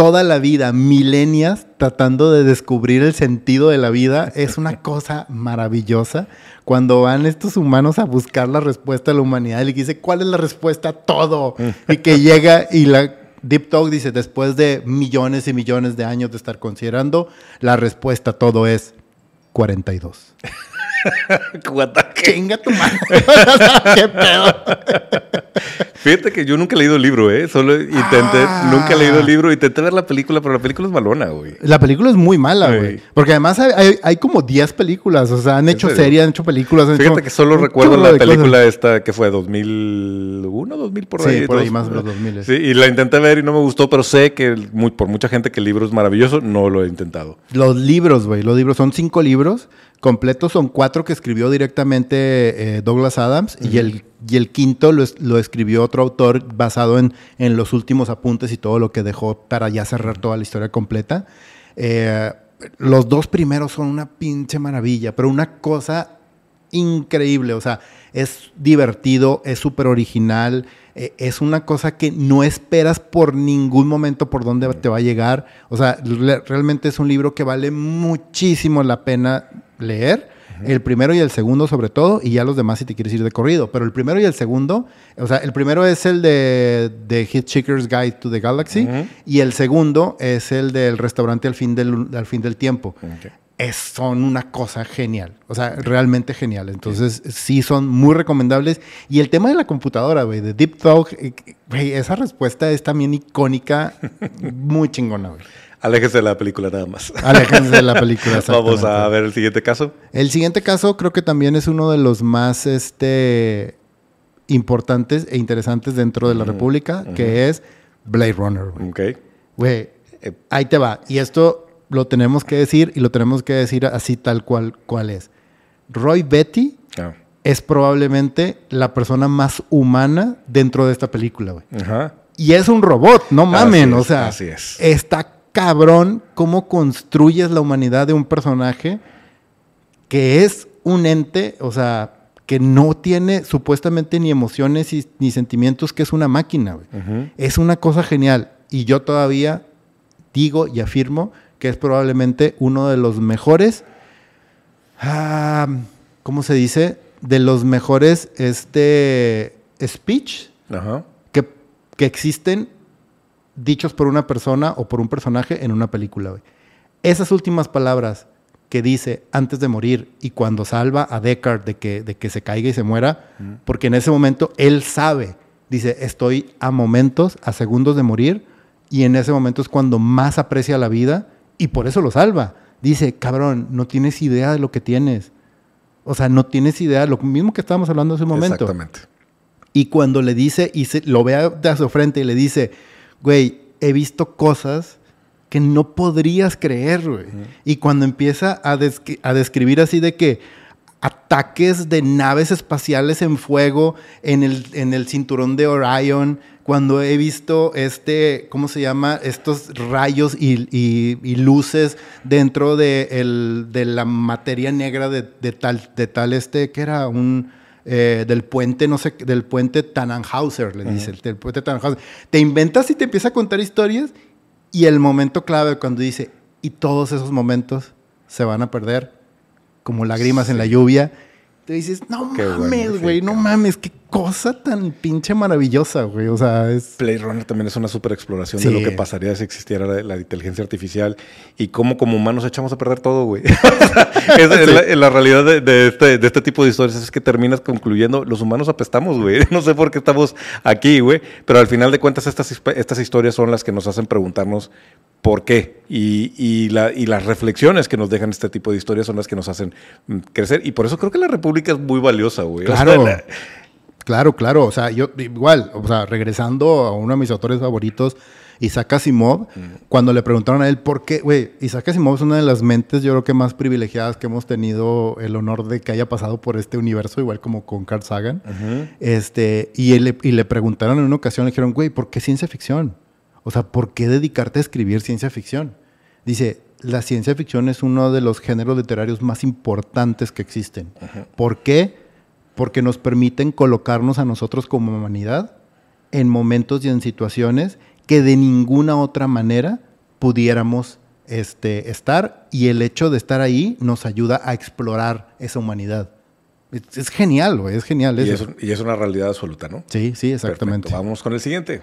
toda la vida, milenias, tratando de descubrir el sentido de la vida, es una cosa maravillosa. Cuando van estos humanos a buscar la respuesta de la humanidad y le dice, ¿cuál es la respuesta a todo? y que llega y la Deep Talk dice, después de millones y millones de años de estar considerando, la respuesta a todo es 42. Chinga tu madre. ¿Qué pedo? Fíjate que yo nunca he leído el libro, ¿eh? Solo intenté, Ah. nunca he leído el libro, intenté ver la película, pero la película es malona, güey. La película es muy mala, Sí. güey. Porque además hay, hay- hay como 10 películas. O sea, han hecho series, han hecho películas. han Fíjate hecho que solo recuerdo la cosas. película esta que fue 2001, 2000 por Sí, ahí. por ahí dos- más de los 2000. Sí, y la intenté ver y no me gustó, pero sé que muy- por mucha gente que el libro es maravilloso, no lo he intentado. Los libros, güey. Los libros son cinco libros completos. Son cuatro que escribió directamente eh, Douglas Adams. y, el, y el quinto lo, es- lo escribió otro autor basado en, en los últimos apuntes y todo lo que dejó para ya cerrar toda la historia completa. Eh, los dos primeros son una pinche maravilla, pero una cosa increíble. O sea, es divertido, es súper original. eh, es una cosa que no esperas por ningún momento por dónde te va a llegar. O sea, realmente es un libro que vale muchísimo la pena leer. El primero y el segundo sobre todo, y ya los demás si te quieres ir de corrido. Pero el primero y el segundo, o sea, el primero es el de, de Hitchhiker's Guide to the Galaxy, Ujú. y el segundo es el del restaurante al fin del, al fin del tiempo es, son una cosa genial. O sea, realmente genial. Entonces, sí son muy recomendables. Y el tema de la computadora, güey, de Deep Talk, eh, güey, esa respuesta es también icónica, muy chingona, güey. Aléjese de la película nada más. Aléjense de la película. Vamos a ver el siguiente caso. El siguiente caso creo que también es uno de los más este, importantes e interesantes dentro de la República, que es Blade Runner, güey. Ok. Güey, eh, ahí te va. Y esto lo tenemos que decir y lo tenemos que decir así tal cual, cual es. Roy Betty Ah. es probablemente la persona más humana dentro de esta película, güey. Ajá. Y es un robot, no mamen. Así o sea, así es. está cabrón cómo construyes la humanidad de un personaje que es un ente, o sea, que no tiene supuestamente ni emociones y- ni sentimientos, que es una máquina. Es una cosa genial. Y yo todavía digo y afirmo que es probablemente uno de los mejores, ah, ¿cómo se dice? De los mejores este, speech que, que existen dichos por una persona o por un personaje en una película. güey. Esas últimas palabras que dice antes de morir y cuando salva a Deckard de que, de que se caiga y se muera, porque en ese momento él sabe, dice, estoy a momentos, a segundos de morir, y en ese momento es cuando más aprecia la vida y por eso lo salva. Dice, cabrón, no tienes idea de lo que tienes. O sea, no tienes idea, lo mismo que estábamos hablando hace un momento. Exactamente. Y cuando le dice, y se, lo ve a- de su frente y le dice, güey, he visto cosas que no podrías creer, güey. Y cuando empieza a, descri- a describir así de que ataques de naves espaciales en fuego en el, en el cinturón de Orion, cuando he visto este, ¿cómo se llama? Estos rayos y, y- y luces dentro de, el- de la materia negra de, de tal, de tal este, que era un... eh, del puente, no sé, del puente Tannhauser, le dice, del puente Tannhauser. Te inventas y te empieza a contar historias y el momento clave cuando dice, y todos esos momentos se van a perder como lágrimas en la lluvia. Te dices, no Qué mames, güey, no mames, qué cosa tan pinche maravillosa, güey. O sea, es. Blade Runner también es una super exploración de lo que pasaría si existiera la, inteligencia artificial y cómo como humanos echamos a perder todo, güey. es, la, realidad de, este, de este tipo de historias es que terminas concluyendo, los humanos apestamos, güey. No sé por qué estamos aquí, güey. Pero al final de cuentas estas, estas historias son las que nos hacen preguntarnos por qué. Y, y, la, y, las reflexiones que nos dejan este tipo de historias son las que nos hacen mm, crecer. Y por eso creo que la República es muy valiosa, güey. Claro. Claro, claro. O sea, yo igual, o sea, regresando a uno de mis autores favoritos, Isaac Asimov, cuando le preguntaron a él por qué, güey, Isaac Asimov es una de las mentes, yo creo que más privilegiadas que hemos tenido el honor de que haya pasado por este universo, igual como con Carl Sagan. este, y, él, y le preguntaron en una ocasión, le dijeron, güey, ¿por qué ciencia ficción? O sea, ¿por qué dedicarte a escribir ciencia ficción? Dice, la ciencia ficción es uno de los géneros literarios más importantes que existen. ¿Por qué? Porque nos permiten colocarnos a nosotros como humanidad en momentos y en situaciones que de ninguna otra manera pudiéramos este, estar y el hecho de estar ahí nos ayuda a explorar esa humanidad. Es, genial, güey, es genial. Y es, y es, una realidad absoluta, ¿no? Sí, sí, exactamente. Vamos con el siguiente.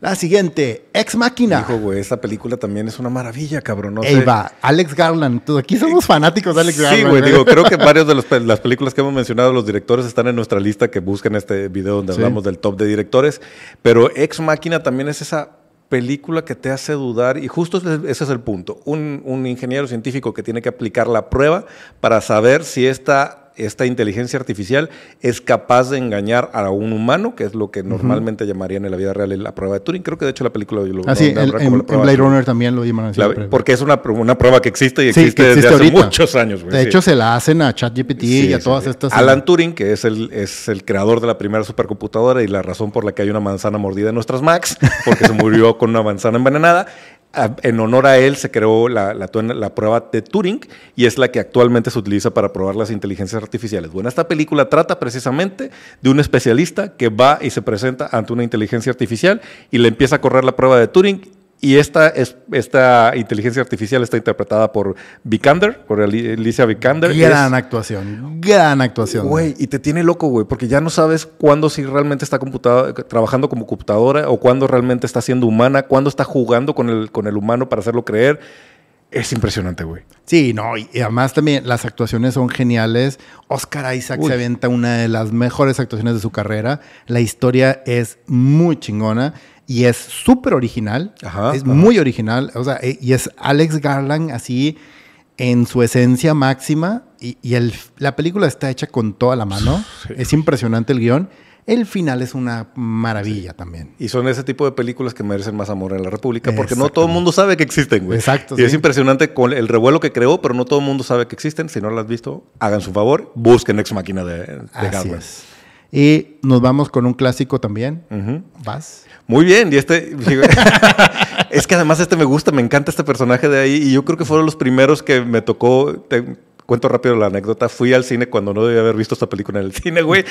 La siguiente, Ex Máquina. Hijo, güey, esta película también es una maravilla, cabrón. No Ey, va, Alex Garland. Aquí somos fanáticos de Alex Garland. Sí, güey, digo, creo que varias de las películas que hemos mencionado, los directores están en nuestra lista que buscan este video donde hablamos del top de directores. Pero Ex Máquina también es esa película que te hace dudar, y justo ese es el punto. Un, un ingeniero científico que tiene que aplicar la prueba para saber si esta esta inteligencia artificial es capaz de engañar a un humano, que es lo que normalmente llamarían en la vida real la prueba de Turing. Creo que de hecho la película lo Ah, sí, en, Blade Runner también lo llaman así. porque es una, una, prueba que existe y existe, desde hace muchos años. de hecho, se la hacen a ChatGPT y a todas estas. Alan Turing, que es el, es el creador de la primera supercomputadora y la razón por la que hay una manzana mordida en nuestras Macs, porque se murió con una manzana envenenada, en honor a él se creó la, la, prueba de Turing y es la que actualmente se utiliza para probar las inteligencias artificiales. Bueno, esta película trata precisamente de un especialista que va y se presenta ante una inteligencia artificial y le empieza a correr la prueba de Turing y esta, es, esta inteligencia artificial está interpretada por Vikander, por Alicia Vikander. Gran actuación, gran actuación. Güey, y te tiene loco, güey, porque ya no sabes cuándo si realmente está trabajando como computadora o cuándo realmente está siendo humana, cuándo está jugando con el, con el humano para hacerlo creer. Es impresionante, güey. Sí, no, y además también las actuaciones son geniales. Oscar Isaac se avienta una de las mejores actuaciones de su carrera. La historia es muy chingona y es súper original. es muy original. O sea, y es Alex Garland así en su esencia máxima. Y, el, la película está hecha con toda la mano. Es impresionante el guion. El final es una maravilla también. Y son ese tipo de películas que merecen más amor en la República, porque no todo el mundo sabe que existen, güey. Exacto. Y es impresionante con el revuelo que creó, pero no todo el mundo sabe que existen. Si no lo has visto, hagan su favor, busquen Ex Máquina de, de Garland. Y nos vamos con un clásico también. ¿Vas? Muy bien, y este. es que además este me gusta, me encanta este personaje de ahí, y yo creo que fueron los primeros que me tocó. Cuento rápido la anécdota. Fui al cine cuando no debía haber visto esta película en el cine, güey.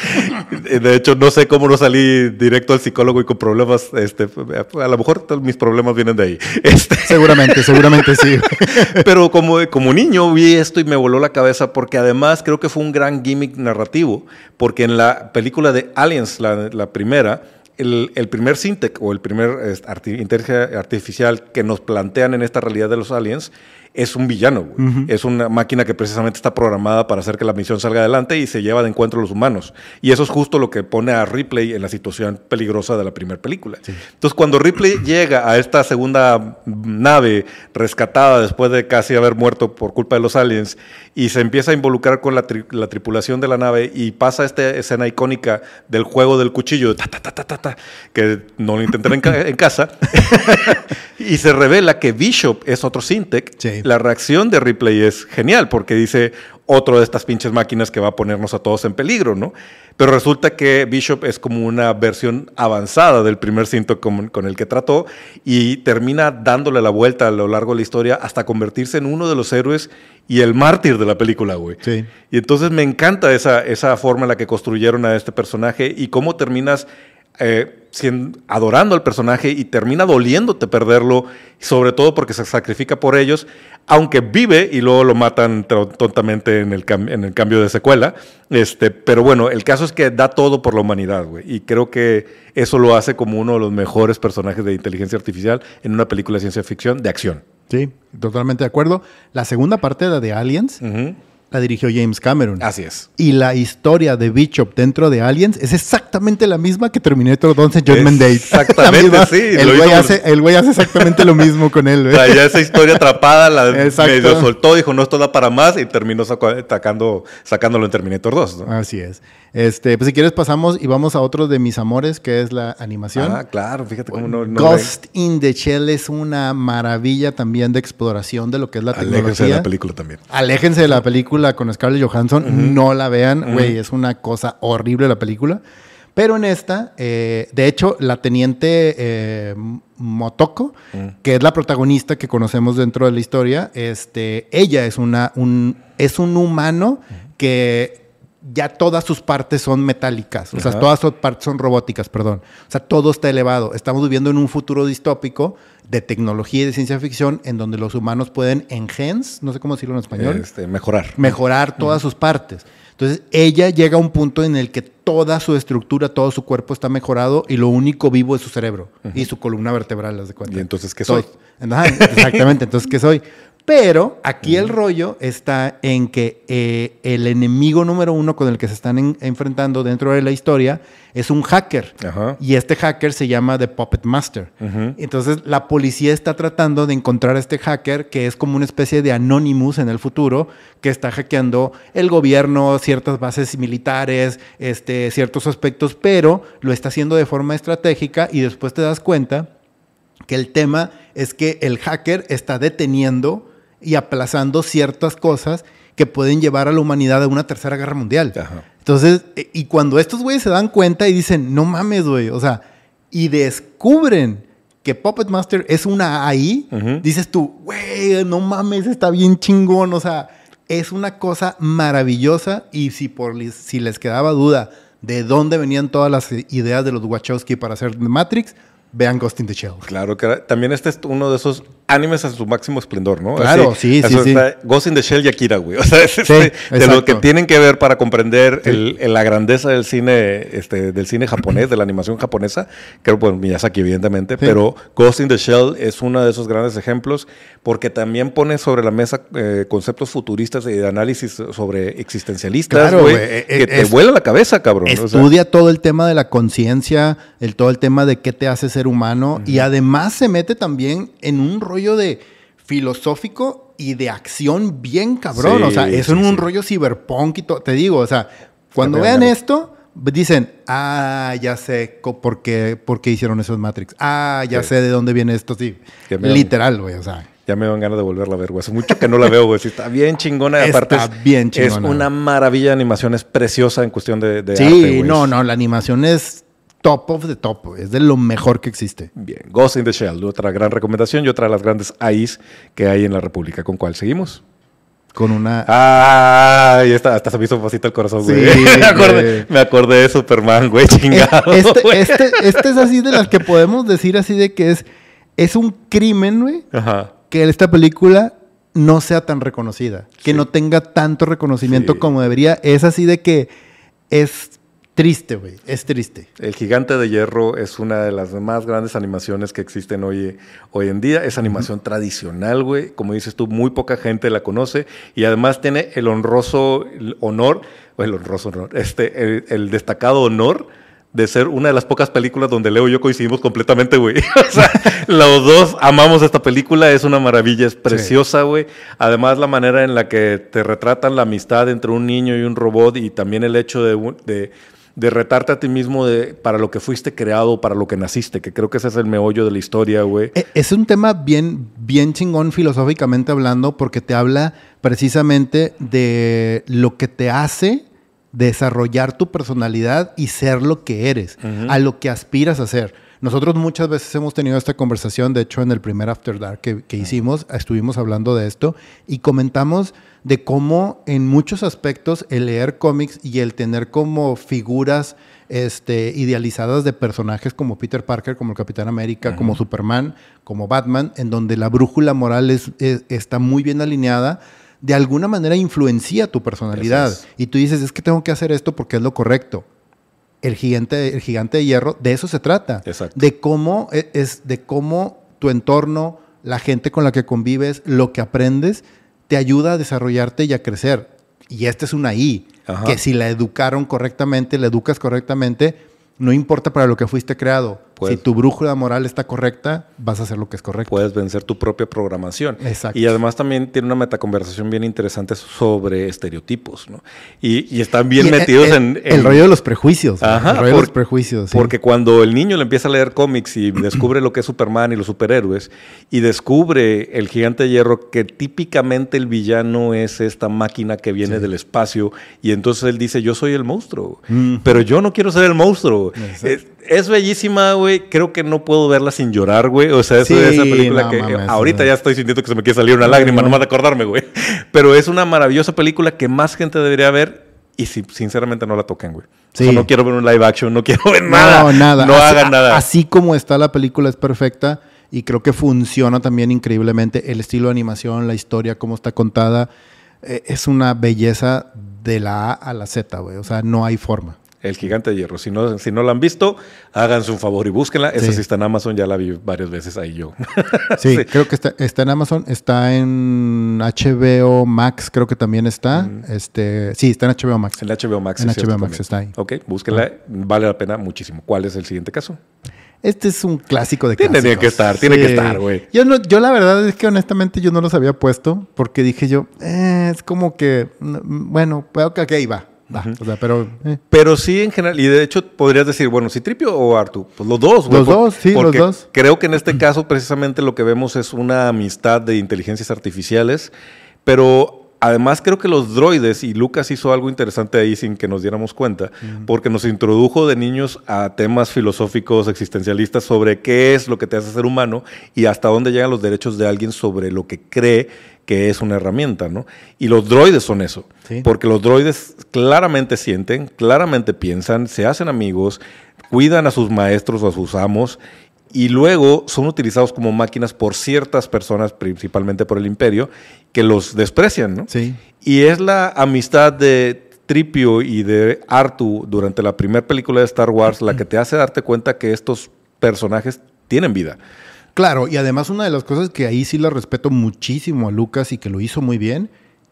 De hecho, no sé cómo no salí directo al psicólogo y con problemas. Este, a lo mejor mis problemas vienen de ahí. Este. Seguramente, seguramente sí. Pero como, como niño vi esto y me voló la cabeza porque además creo que fue un gran gimmick narrativo. Porque en la película de Aliens, la, la primera, el, primer Syntec o el primer inteligencia artificial que nos plantean en esta realidad de los aliens es un villano, Es una máquina que precisamente está programada para hacer que la misión salga adelante y se lleva de encuentro a los humanos. Y eso es justo lo que pone a Ripley en la situación peligrosa de la primera película. Entonces, cuando Ripley llega a esta segunda nave rescatada después de casi haber muerto por culpa de los aliens y se empieza a involucrar con la, tripulación de la nave y pasa esta escena icónica del juego del cuchillo, que no lo intenté en, casa, y se revela que Bishop es otro Syntec. La reacción de Ripley es genial porque dice, otro de estas pinches máquinas que va a ponernos a todos en peligro, ¿no? Pero resulta que Bishop es como una versión avanzada del primer cinto con, el que trató y termina dándole la vuelta a lo largo de la historia hasta convertirse en uno de los héroes y el mártir de la película, güey. Sí. Y entonces me encanta esa, esa forma en la que construyeron a este personaje y cómo terminas... Eh, adorando al personaje y termina doliéndote perderlo, sobre todo porque se sacrifica por ellos, aunque vive y luego lo matan tontamente en el, en el cambio de secuela. Este, pero bueno, el caso es que da todo por la humanidad, güey. Y creo que eso lo hace como uno de los mejores personajes de inteligencia artificial en una película de ciencia ficción de acción. Sí, totalmente de acuerdo. La segunda parte, la de Aliens, la dirigió James Cameron. Así es. Y la historia de Bishop dentro de Aliens es exactamente la misma que Terminator 2 en Judgment Day. Exactamente, sí. El güey, hace, hace, exactamente lo mismo con él. O sea, ya esa historia atrapada, la medio soltó, dijo, no, esto da para más y terminó sacando, sacándolo en Terminator 2. Así es. Este, pues si quieres pasamos y vamos a otro de mis amores, que es la animación. Ah, claro, fíjate cómo no... Ghost in the Shell es una maravilla también de exploración de lo que es la tecnología. Aléjense de la película también. Aléjense de la película con Scarlett Johansson, no la vean, güey, es una cosa horrible la película. Pero en esta, eh, de hecho, la teniente eh, Motoko, que es la protagonista que conocemos dentro de la historia, este, ella es, una, un, es un humano que ya todas sus partes son metálicas, o sea, todas sus partes son robóticas, perdón. O sea, todo está elevado. Estamos viviendo en un futuro distópico de tecnología y de ciencia ficción en donde los humanos pueden enhance, no sé cómo decirlo en español, este, mejorar. Mejorar todas sus partes. Entonces, ella llega a un punto en el que toda su estructura, todo su cuerpo está mejorado y lo único vivo es su cerebro y su columna vertebral, las de cuenta. ¿Y entonces qué soy? exactamente, entonces ¿qué soy? Pero aquí el rollo está en que eh, el enemigo número uno con el que se están enfrentando dentro de la historia es un hacker. Y este hacker se llama The Puppet Master. Entonces la policía está tratando de encontrar a este hacker que es como una especie de Anonymous en el futuro que está hackeando el gobierno, ciertas bases militares, este, ciertos aspectos, pero lo está haciendo de forma estratégica y después te das cuenta que el tema es que el hacker está deteniendo y aplazando ciertas cosas que pueden llevar a la humanidad a una tercera guerra mundial. Entonces, e, y cuando estos güeyes se dan cuenta y dicen, no mames, güey, o sea, y descubren que Puppet Master es una AI, dices tú, güey, no mames, está bien chingón, o sea, es una cosa maravillosa y si, por, si les quedaba duda de dónde venían todas las ideas de los Wachowski para hacer Matrix, vean Ghost in the Shell. Claro, que también este es uno de esos animes a su máximo esplendor, ¿no? Claro, sí, sí, sí. Ghost in the Shell y Akira, güey. O sea, es este, de lo que tienen que ver para comprender la grandeza del cine, este, del cine japonés, de la animación japonesa. Creo, pues, Miyazaki, evidentemente, pero Ghost in the Shell es uno de esos grandes ejemplos porque también pone sobre la mesa eh, conceptos futuristas y de análisis sobre existencialistas, güey, eh, que te vuela la cabeza, cabrón. Estudia todo el tema de la conciencia, el todo el tema de qué te hace ser humano y además se mete también en un rollo de filosófico y de acción bien cabrón. o sea, es un rollo cyberpunk y todo. Te digo, o sea, cuando vean esto, dicen, ah, ya sé por qué, por qué hicieron esos Matrix. Ah, ya sé de dónde viene esto, sí. Literal, güey, o sea. Ya me dan ganas de volverla a ver, güey. Hace mucho que no la veo, güey. está bien chingona. Aparte está bien chingona. Es una maravilla de animación. Es preciosa en cuestión de, de sí, no, no. La animación es top of the top, es de lo mejor que existe. Bien, Ghost in the Shell, otra gran recomendación y otra de las grandes AIs que hay en la República. ¿Con cuál seguimos? Con una. Ah, y está, hasta se me hizo pasito el corazón, güey. me, acordé, de Superman, güey, chingado. Este, este, este, es así de las que podemos decir así de que es, es un crimen, güey. Ajá. Que esta película no sea tan reconocida. Que no tenga tanto reconocimiento como debería. Es así de que es Triste, güey. Es triste. El Gigante de Hierro es una de las más grandes animaciones que existen hoy, hoy en día. Es animación tradicional, güey. Como dices tú, muy poca gente la conoce. Y además tiene el honroso honor, o el honroso honor, este, el, destacado honor de ser una de las pocas películas donde Leo y yo coincidimos completamente, güey. o sea, los dos amamos esta película, es una maravilla, es preciosa, güey. Además, la manera en la que te retratan la amistad entre un niño y un robot y también el hecho de de retarte a ti mismo de, para lo que fuiste creado, para lo que naciste, que creo que ese es el meollo de la historia, güey. E, es un tema bien, bien chingón filosóficamente hablando, porque te habla precisamente de lo que te hace desarrollar tu personalidad y ser lo que eres, a lo que aspiras a ser. Nosotros muchas veces hemos tenido esta conversación, de hecho en el primer After Dark que, que hicimos, estuvimos hablando de esto y comentamos de cómo en muchos aspectos el leer cómics y el tener como figuras este, idealizadas de personajes como Peter Parker, como el Capitán América, como Superman, como Batman, en donde la brújula moral es, es- está muy bien alineada, de alguna manera influencia tu personalidad. Es. Y tú dices, es que tengo que hacer esto porque es lo correcto. El gigante, el gigante de hierro, de eso se trata. Exacto. De cómo e- es, de cómo tu entorno, la gente con la que convives, lo que aprendes, te ayuda a desarrollarte y a crecer. Y esta es una I, Ajá. que si la educaron correctamente, la educas correctamente, no importa para lo que fuiste creado. Pues- si tu brújula moral está correcta, vas a hacer lo que es correcto. puedes vencer tu propia programación. Exacto. Y además también tiene una metaconversación bien interesante sobre estereotipos, ¿no? Y, y están bien Y metidos el, en, el rollo de los prejuicios. Ajá, el rollo de los prejuicios. sí. Porque cuando el niño le empieza a leer cómics y descubre lo que es Superman y los superhéroes, y descubre el gigante de hierro, que típicamente el villano es esta máquina que viene del espacio, y entonces él dice, yo soy el monstruo, Mm. pero yo no quiero ser el monstruo. Exacto. Es, es bellísima, güey. Creo que no puedo verla sin llorar, güey. O sea, eso Sí, es esa película no que mames, ahorita no. ya estoy sintiendo que se me quiere salir una lágrima, no. nomás de acordarme, güey. Pero es una maravillosa película que más gente debería ver y si, sinceramente no la toquen, güey. O sea, no quiero ver un live action, no quiero ver nada. No, nada. No Así- hagan nada. Así como está la película es perfecta y creo que funciona también increíblemente el estilo de animación, la historia, cómo está contada. eh, es una belleza de la A a la Z, güey. O sea, no hay forma. El gigante de hierro. Si no, si no la han visto, háganse un favor y búsquenla. Esa Sí. sí está en Amazon, ya la vi varias veces ahí yo. Sí, Sí. creo que está, está en Amazon, está en HBO Max, creo que también está. Este, sí, está en HBO Max. En HBO Max. En es HBO Max también. está ahí. Ok, búsquenla. Vale la pena muchísimo. ¿Cuál es el siguiente caso? Este es un clásico de Tiene que estar, tiene que estar, güey. Yo, no, yo la verdad es que honestamente yo no los había puesto porque dije yo, eh, es como que, mm, bueno, ok, va, va. O sea, pero... eh. Pero sí, en general, y de hecho podrías decir, bueno, ¿Citripio o Artu? Pues los dos, güey. Los por- dos, sí, los porque dos. Creo que en este caso precisamente lo que vemos es una amistad de inteligencias artificiales, pero además creo que los droides, y Lucas hizo algo interesante ahí sin que nos diéramos cuenta, porque nos introdujo de niños a temas filosóficos, existencialistas sobre qué es lo que te hace ser humano y hasta dónde llegan los derechos de alguien sobre lo que cree que es una herramienta, ¿no? Y los droides son eso. Sí. Porque los droides claramente sienten, claramente piensan, se hacen amigos, cuidan a sus maestros o a sus amos y luego son utilizados como máquinas por ciertas personas, principalmente por el imperio, que los desprecian, ¿no? Sí. Y es la amistad de Tripio y de Artu durante la primera película de Star Wars la que te hace darte cuenta que estos personajes tienen vida. Claro, y además una de las cosas que ahí sí le respeto muchísimo a Lucas y que lo hizo muy bien,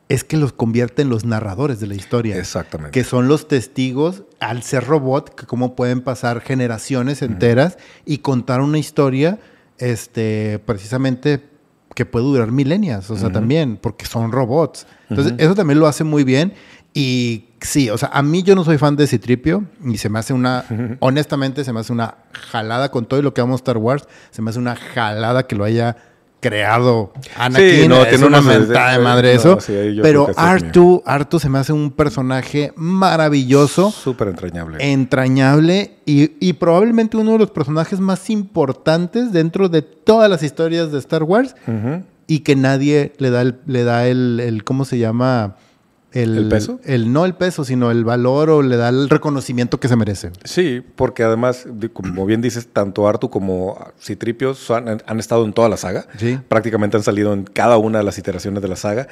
es que los convierte en los narradores de la historia. Exactamente. Que son los testigos, al ser robot, que cómo pueden pasar generaciones enteras y contar una historia, este, precisamente que puede durar milenias, o sea, también, porque son robots. Entonces, eso también lo hace muy bien. Y sí, o sea, a mí yo no soy fan de Citripio y se me hace una, honestamente, se me hace una jalada con todo y lo que amo Star Wars, se me hace una jalada que lo haya creado Anakin. Sí, no, es tiene una mentada de eh, madre no, eso. sí, pero creo que estás Artu, Artu se me hace un personaje maravilloso Súper entrañable. entrañable y, y probablemente uno de los personajes más importantes dentro de todas las historias de Star Wars y que nadie le da el, le da el, el- ¿cómo se llama? ¿El peso? El, no el peso, sino el valor o le da el reconocimiento que se merece. Sí, porque además, como bien dices, tanto Artu como Citripio han, han estado en toda la saga. Sí. Prácticamente han salido en cada una de las iteraciones de la saga.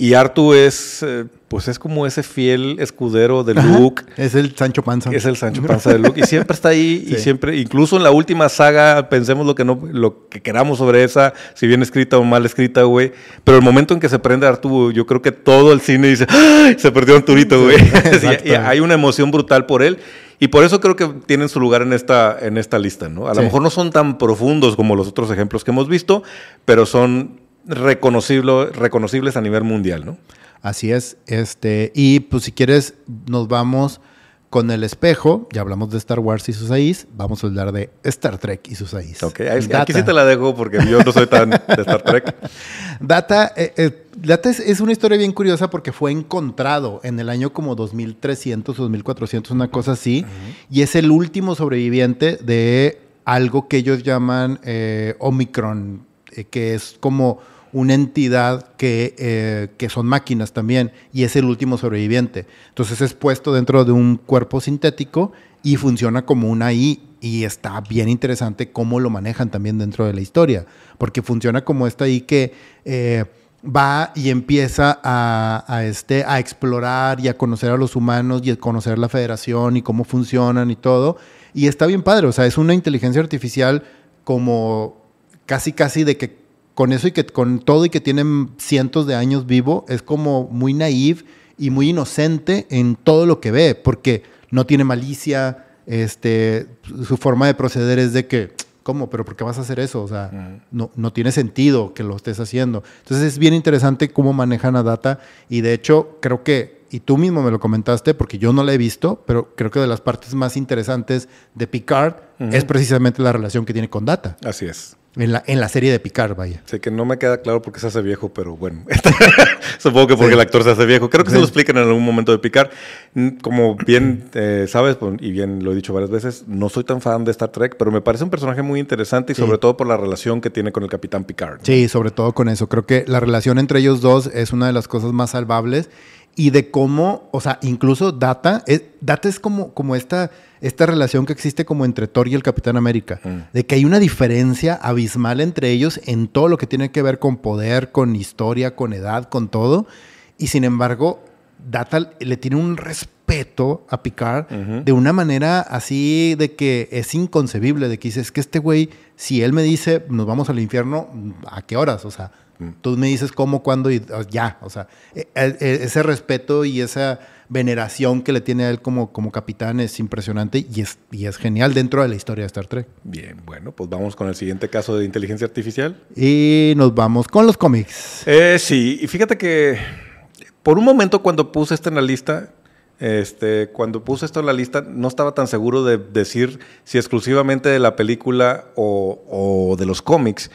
Y Artu es, eh, pues es como ese fiel escudero de Ajá. Luke. Es el Sancho Panza. Es el Sancho Panza de Luke y siempre está ahí y siempre, incluso en la última saga, pensemos lo que no, lo que queramos sobre esa, si bien escrita o mal escrita, güey. Pero el momento en que se prende Arturo, yo creo que todo el cine dice, ¡Ay! se perdió Arturito, güey. exacto. y, y hay una emoción brutal por él. Y por eso creo que tienen su lugar en esta, en esta lista, ¿no? A lo mejor no son tan profundos como los otros ejemplos que hemos visto, pero son reconocible- reconocibles a nivel mundial, ¿no? Así es. Este, y pues si quieres, nos vamos con el espejo. Ya hablamos de Star Wars y sus AIs. Vamos a hablar de Star Trek y sus AIs. Ok, aquí sí te la dejo porque yo no soy tan de Star Trek. Data, eh, eh, Data es, es una historia bien curiosa porque fue encontrado en el año como 2300 o 2400, una cosa así, y es el último sobreviviente de algo que ellos llaman eh, Omicron, que es como una entidad que, eh, que, son máquinas también y es el último sobreviviente. Entonces es puesto dentro de un cuerpo sintético y funciona como una I y está bien interesante cómo lo manejan también dentro de la historia, porque funciona como esta I que va y empieza a, este, a explorar y a conocer a los humanos y a conocer la federación y cómo funcionan y todo. Y está bien padre, o sea, es una inteligencia artificial como casi, casi de que con eso y que con todo y que tienen cientos de años vivo, es como muy naive y muy inocente en todo lo que ve, porque no tiene malicia, este, su forma de proceder es de que ¿cómo? ¿Pero por qué vas a hacer eso? O sea, no, no tiene sentido que lo estés haciendo. Entonces es bien interesante cómo manejan a Data y de hecho creo que, y tú mismo me lo comentaste porque yo no la he visto, pero creo que de las partes más interesantes de Picard es precisamente la relación que tiene con Data. Así es. En la, en la serie de Picard, vaya. Sé que no me queda claro por qué se hace viejo, pero bueno. Supongo que porque el actor se hace viejo. Creo que se lo explican en algún momento de Picard. Mm, como bien eh, sabes, pues, y bien lo he dicho varias veces, no soy tan fan de Star Trek, pero me parece un personaje muy interesante y sobre todo por la relación que tiene con el Capitán Picard. Sí, sobre todo con eso. Creo que la relación entre ellos dos es una de las cosas más salvables y de cómo, o sea, incluso Data, es, Data es como, como esta, esta relación que existe como entre Thor y el Capitán América, mm. de que hay una diferencia abismal entre ellos en todo lo que tiene que ver con poder, con historia, con edad, con todo, y sin embargo, Data le tiene un respeto a Picard de una manera así de que es inconcebible, de que dices, que este güey, si él me dice, nos vamos al infierno, ¿a qué horas? O sea, Tú me dices cómo, cuándo y ah, ya. O sea, e, e, e, ese respeto y esa veneración que le tiene a él como, como capitán es impresionante y es, y es genial dentro de la historia de Star Trek. Bien, bueno, pues vamos con el siguiente caso de inteligencia artificial. Y nos vamos con los cómics. Eh, sí, y fíjate que por un momento cuando puse esto en la lista, este, cuando puse esto en la lista, no estaba tan seguro de decir si exclusivamente de la película o, o de los cómics.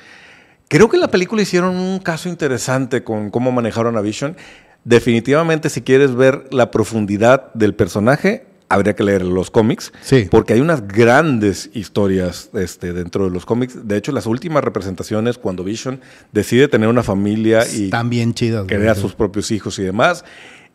Creo que en la película hicieron un caso interesante con cómo manejaron a Vision. Definitivamente, si quieres ver la profundidad del personaje, habría que leer los cómics. Sí. Porque hay unas grandes historias este, dentro de los cómics. De hecho, las últimas representaciones, cuando Vision decide tener una familia y. También chidas. Crea a sus propios hijos y demás.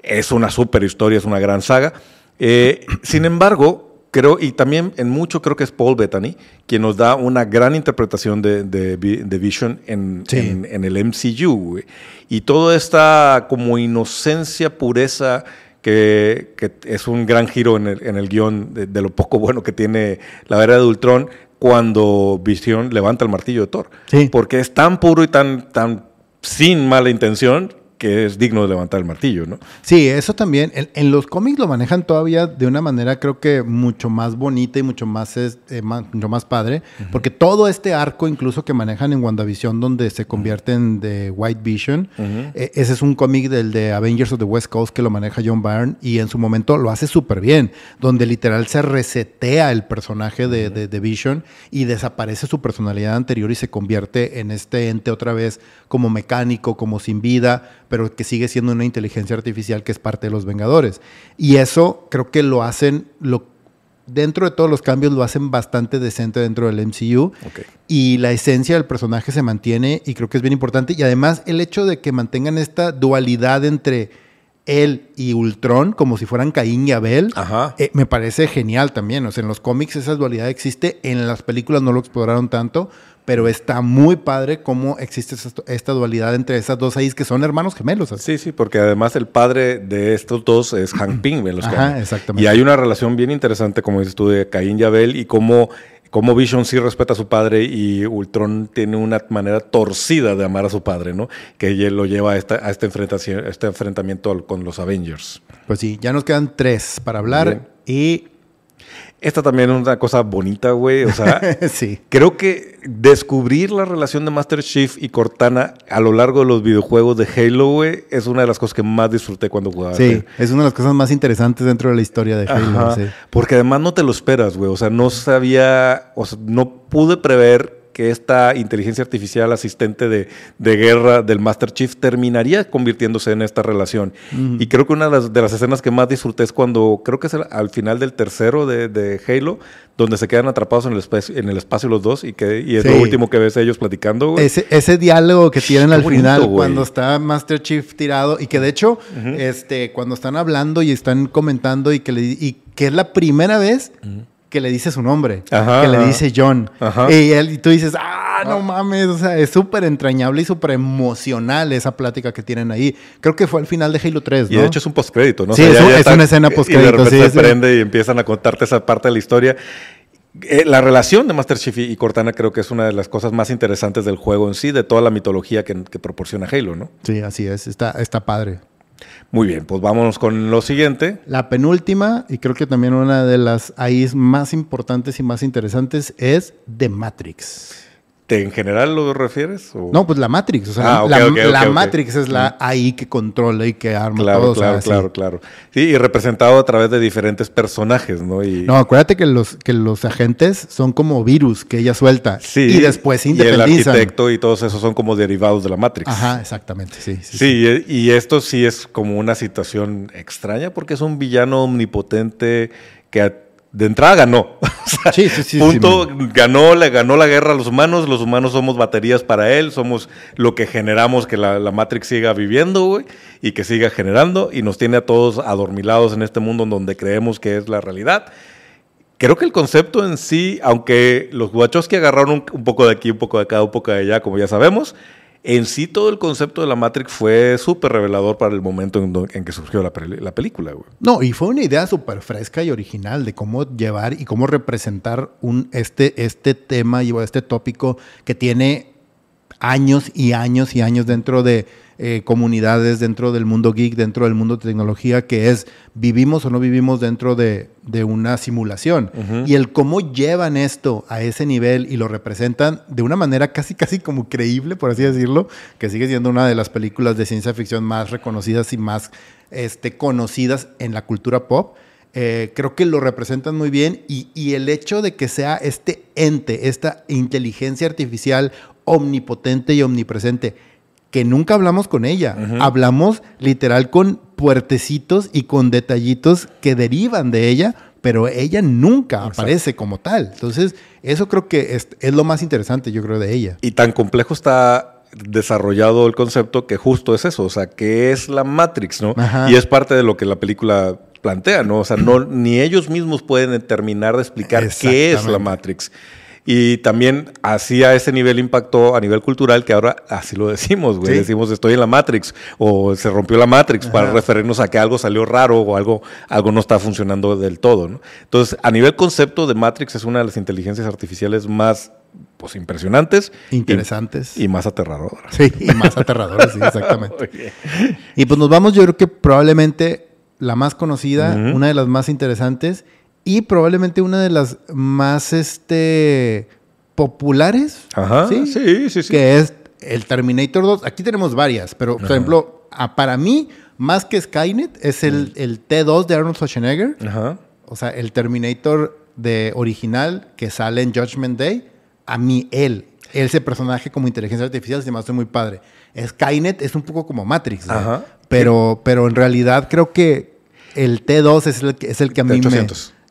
Es una super historia, es una gran saga. Eh, sin embargo, creo, y también en mucho creo que es Paul Bettany, quien nos da una gran interpretación de, de, Vision en, en, el MCU. Y toda esta como inocencia, pureza, que, que es un gran giro en el, en el guion de, lo poco bueno que tiene la era de Ultron cuando Vision levanta el martillo de Thor. Porque es tan puro y tan, tan sin mala intención que es digno de levantar el martillo, ¿no? Sí, eso también. En, los cómics lo manejan todavía de una manera creo que mucho más bonita y mucho más, eh, mucho más padre, porque todo este arco incluso que manejan en WandaVision donde se convierten de White Vision, eh, ese es un cómic del de Avengers of the West Coast que lo maneja John Byrne y en su momento lo hace súper bien, donde literal se resetea el personaje de, de Vision y desaparece su personalidad anterior y se convierte en este ente otra vez como mecánico, como sin vida, pero que sigue siendo una inteligencia artificial que es parte de los Vengadores. Y eso creo que lo hacen, lo, dentro de todos los cambios lo hacen bastante decente dentro del MCU. Y la esencia del personaje se mantiene y creo que es bien importante. Y además el hecho de que mantengan esta dualidad entre él y Ultron, como si fueran Caín y Abel, eh, me parece genial también. O sea, en los cómics esa dualidad existe, en las películas no lo exploraron tanto, pero está muy padre cómo existe esta dualidad entre esas dos ahí que son hermanos gemelos. Sí, sí, porque además el padre de estos dos es Hank Pym. En los Ajá, exactamente. Y hay una relación bien interesante, como dices tú, de Caín y Abel y cómo, cómo Vision sí respeta a su padre y Ultron tiene una manera torcida de amar a su padre, ¿no? Que lo lleva a, esta, a este, este enfrentamiento con los Avengers. Pues sí, ya nos quedan tres para hablar y esta también es una cosa bonita, güey. O sea, sí. creo que descubrir la relación de Master Chief y Cortana a lo largo de los videojuegos de Halo, güey, es una de las cosas que más disfruté cuando jugaba. Sí, es una de las cosas más interesantes dentro de la historia de Halo. Sí. Porque además no te lo esperas, güey. O sea, no sabía, o sea, no pude prever que esta inteligencia artificial asistente de, de guerra del Master Chief terminaría convirtiéndose en esta relación. Y creo que una de las, de las, escenas que más disfruté es cuando, creo que es al final del tercero de, de Halo, donde se quedan atrapados en el espacio, en el espacio los dos y, que, y es lo último que ves a ellos platicando. Güey. Ese, ese diálogo que tienen al final cuando está Master Chief tirado y que de hecho, este, cuando están hablando y están comentando y que, le, y que es la primera vez que le dice su nombre, que le dice John. Y, él, y tú dices, ah, no mames, o sea, es súper entrañable y súper emocional esa plática que tienen ahí. Creo que fue al final de Halo 3, ¿no? Y de hecho es un postcrédito, ¿no? Sí, es, una escena postcrédito. Y de repente se prende y empiezan a contarte esa parte de la historia. Eh, la relación de Master Chief y Cortana creo que es una de las cosas más interesantes del juego en sí, de toda la mitología que, que proporciona Halo, ¿no? Sí, así es, está, está padre. Muy bien, pues vámonos con lo siguiente. La penúltima, y creo que también una de las AIs más importantes y más interesantes, es The Matrix. ¿En general lo refieres? No, pues la Matrix. O sea, ah, la, Matrix es la AI que controla y que arma claro, todo. Claro, claro, claro. Sí, y representado a través de diferentes personajes, ¿no? Y... No, acuérdate que los, que los agentes son como virus que ella suelta. Sí. Y después se independizan. Y el arquitecto y todos esos son como derivados de la Matrix. Ajá, exactamente, sí. Sí, sí, y esto sí es como una situación extraña porque es un villano omnipotente que de entrada ganó. sí, sí, sí, punto, ganó, le ganó la guerra a los humanos. Los humanos somos baterías para él, somos lo que generamos que la, Matrix siga viviendo, güey, y que siga generando, y nos tiene a todos adormilados en este mundo en donde creemos que es la realidad. Creo que el concepto en sí, aunque los que agarraron un, poco de aquí, un poco de acá, un poco de allá, como ya sabemos, en sí todo el concepto de la Matrix fue súper revelador para el momento en, que surgió la, película, güey. No, y fue una idea súper fresca y original de cómo llevar y cómo representar este, este tema y este tópico que tiene años y años y años dentro de eh, comunidades, dentro del mundo geek, dentro del mundo de tecnología, que es vivimos o no vivimos dentro de, una simulación. Y el cómo llevan esto a ese nivel y lo representan de una manera casi, casi como creíble, por así decirlo, que sigue siendo una de las películas de ciencia ficción más reconocidas y más este, conocidas en la cultura pop. Eh, creo que lo representan muy bien y, y, el hecho de que sea este ente, esta inteligencia artificial omnipotente y omnipresente, que nunca hablamos con ella. Hablamos literal con puertecitos y con detallitos que derivan de ella, pero ella nunca aparece como tal. Entonces, eso creo que es, lo más interesante, yo creo, de ella. Y tan complejo está desarrollado el concepto que justo es eso, o sea, que es la Matrix, ¿no? Y es parte de lo que la película plantea, ¿no? O sea, no, ni ellos mismos pueden terminar de explicar qué es la Matrix. Y también así a ese nivel impactó a nivel cultural que ahora así lo decimos, güey. Decimos estoy en la Matrix o se rompió la Matrix para referirnos a que algo salió raro o algo, algo no está funcionando del todo, ¿no? Entonces, a nivel concepto de Matrix es una de las inteligencias artificiales más pues impresionantes. Interesantes. Y, más aterradoras. Sí, y más aterradoras, sí, exactamente. Y pues nos vamos, yo creo que probablemente la más conocida, una de las más interesantes y probablemente una de las más este, populares. Ajá, ¿sí? sí, sí, Que es el Terminator 2. Aquí tenemos varias, pero por ejemplo, para mí, más que Skynet, es el, el T2 de Arnold Schwarzenegger. Ajá. O sea, el Terminator de original que sale en Judgment Day. A mí, él, ese personaje como inteligencia artificial se me hace muy padre. Skynet es un poco como Matrix, Ajá. Pero, pero en realidad creo que el T2 es el, es el que a mí me...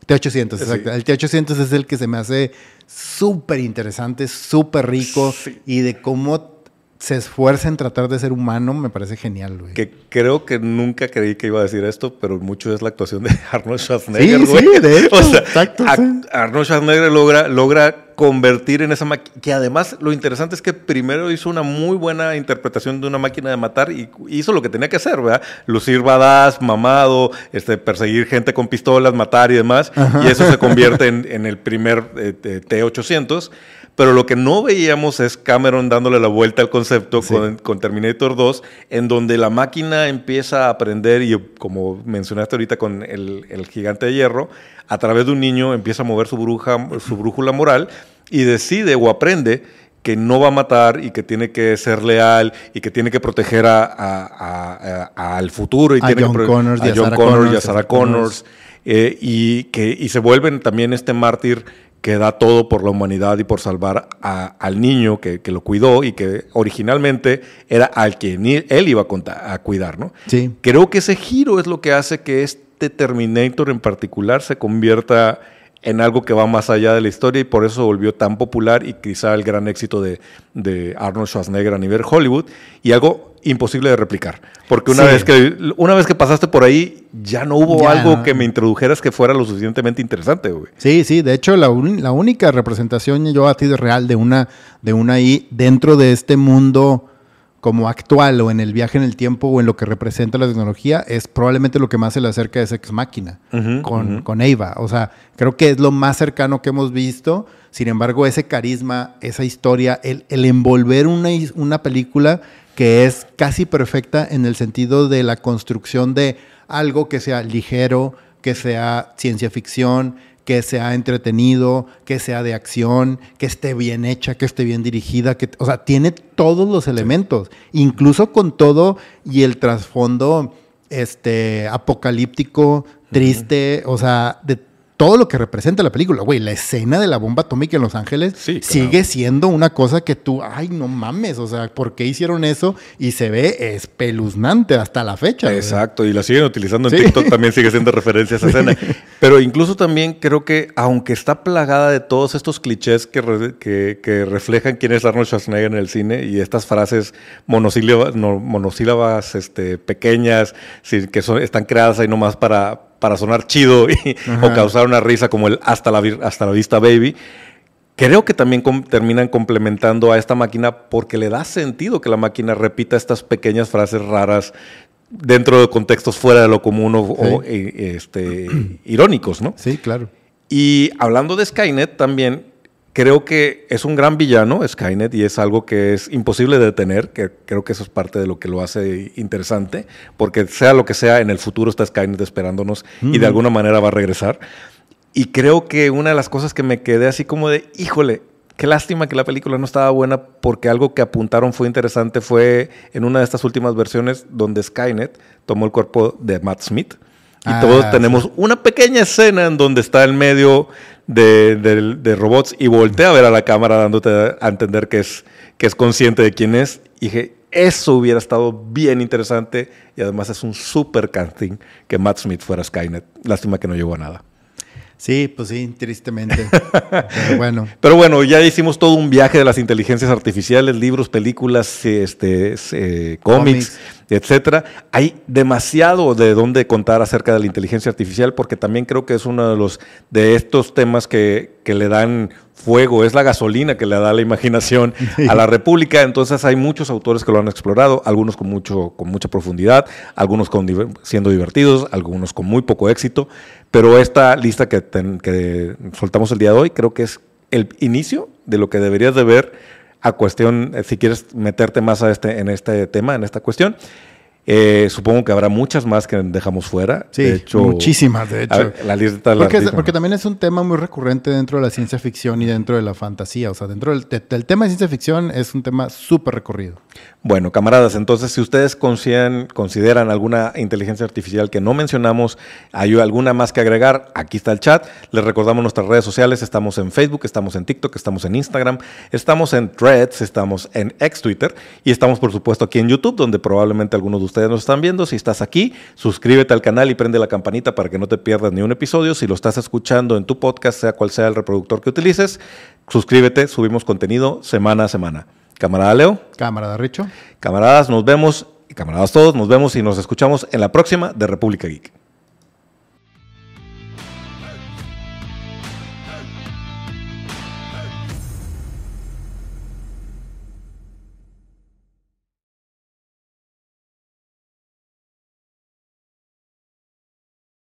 T800, exacto. El T800 es el que se me hace súper interesante, súper rico y de cómo se esfuerza en tratar de ser humano, me parece genial, güey. Que creo que nunca creí que iba a decir esto, pero mucho es la actuación de Arnold Schwarzenegger, sí, Sí, de hecho, exacto, Arnold Schwarzenegger logra, logra convertir en esa máquina, que además lo interesante es que primero hizo una muy buena interpretación de una máquina de matar y hizo lo que tenía que hacer, ¿verdad? Lucir badass, mamado, este, perseguir gente con pistolas, matar y demás, y eso se convierte en, el primer eh, T-800 pero lo que no veíamos es Cameron dándole la vuelta al concepto con, Terminator 2, en donde la máquina empieza a aprender, y como mencionaste ahorita con el, gigante de hierro, a través de un niño empieza a mover su, bruja, su brújula moral y decide o aprende que no va a matar y que tiene que ser leal y que tiene que proteger al futuro y a tiene John que Connors, a John Connors y a Sarah Connors. Eh, y que y se vuelven también este mártir que da todo por la humanidad y por salvar al niño que, lo cuidó y que originalmente era al que él iba a, a cuidar, ¿no? Sí. Creo que ese giro es lo que hace que este Terminator en particular se convierta en algo que va más allá de la historia y por eso volvió tan popular y quizá el gran éxito de, Arnold Schwarzenegger a nivel Hollywood y algo imposible de replicar. Porque una, vez, que, una vez que pasaste por ahí, ya no hubo algo que me introdujeras que fuera lo suficientemente interesante, güey. Sí, sí, de hecho la, la única representación yo a ti de real de una, de una I dentro de este mundo como actual o en el viaje en el tiempo o en lo que representa la tecnología es probablemente lo que más se le acerca a esa ex máquina con, con Eva. O sea, creo que es lo más cercano que hemos visto. Sin embargo, ese carisma, esa historia, el, el envolver una, una película que es casi perfecta en el sentido de la construcción de algo que sea ligero, que sea ciencia ficción, que sea entretenido, que sea de acción, que esté bien hecha, que esté bien dirigida, que, o sea, tiene todos los elementos, incluso con todo y el trasfondo este apocalíptico, triste, o sea, de todo lo que representa la película. Güey, la escena de la bomba atómica en Los Ángeles sigue siendo una cosa que tú, ay, no mames, o sea, ¿por qué hicieron eso? Y se ve espeluznante hasta la fecha. Exacto, y la siguen utilizando en TikTok, también sigue siendo referencia a esa escena. Pero incluso también creo que, aunque está plagada de todos estos clichés que, que, reflejan quién es Arnold Schwarzenegger en el cine y estas frases monosílabas, monosílabas este, pequeñas, que son, están creadas ahí nomás para para sonar chido o causar una risa como el hasta la, hasta la vista baby. Creo que también terminan complementando a esta máquina porque le da sentido que la máquina repita estas pequeñas frases raras dentro de contextos fuera de lo común o, eh, este, irónicos, ¿no? Sí, claro. Y hablando de Skynet también, creo que es un gran villano, Skynet, y es algo que es imposible de detener, que creo que eso es parte de lo que lo hace interesante, porque sea lo que sea, en el futuro está Skynet esperándonos y de alguna manera va a regresar. Y creo que una de las cosas que me quedé así como de, híjole, qué lástima que la película no estaba buena, porque algo que apuntaron fue interesante, fue en una de estas últimas versiones donde Skynet tomó el cuerpo de Matt Smith. Y ah, todos tenemos una pequeña escena en donde está en medio de, robots y voltea a ver a la cámara dándote a entender que es, que es consciente de quién es. Y dije, eso hubiera estado bien interesante y además es un super casting que Matt Smith fuera Skynet. Lástima que no llegó a nada. Sí, pues sí, tristemente. Pero bueno. Pero bueno, ya hicimos todo un viaje de las inteligencias artificiales, libros, películas, este, eh, cómics, etcétera. Hay demasiado de dónde contar acerca de la inteligencia artificial, porque también creo que es uno de los de estos temas que, que le dan fuego, es la gasolina que le da la imaginación a la República. Entonces hay muchos autores que lo han explorado, algunos con, mucho, con mucha profundidad, algunos con, siendo divertidos, algunos con muy poco éxito. Pero esta lista que, que soltamos el día de hoy creo que es el inicio de lo que deberías de ver a cuestión, eh, si quieres meterte más a este, en este tema, en esta cuestión. Eh, supongo que habrá muchas más que dejamos fuera. Sí, muchísimas, de hecho. la lista porque, porque, también es un tema muy recurrente dentro de la ciencia ficción y dentro de la fantasía. O sea, dentro del, tema de ciencia ficción es un tema súper recorrido. Bueno, camaradas, entonces si ustedes consideran, consideran alguna inteligencia artificial que no mencionamos, hay alguna más que agregar, aquí está el chat. Les recordamos nuestras redes sociales. Estamos en Facebook, estamos en TikTok, estamos en Instagram, estamos en Threads, estamos en ex Twitter y estamos, por supuesto, aquí en YouTube, donde probablemente algunos de ustedes nos están viendo, si estás aquí, suscríbete al canal y prende la campanita para que no te pierdas ni un episodio. Si lo estás escuchando en tu podcast, sea cual sea el reproductor que utilices, suscríbete, subimos contenido semana a semana. Camarada Leo. Camarada Richo. Camaradas, nos vemos, y camaradas todos, nos vemos y nos escuchamos en la próxima de República Geek.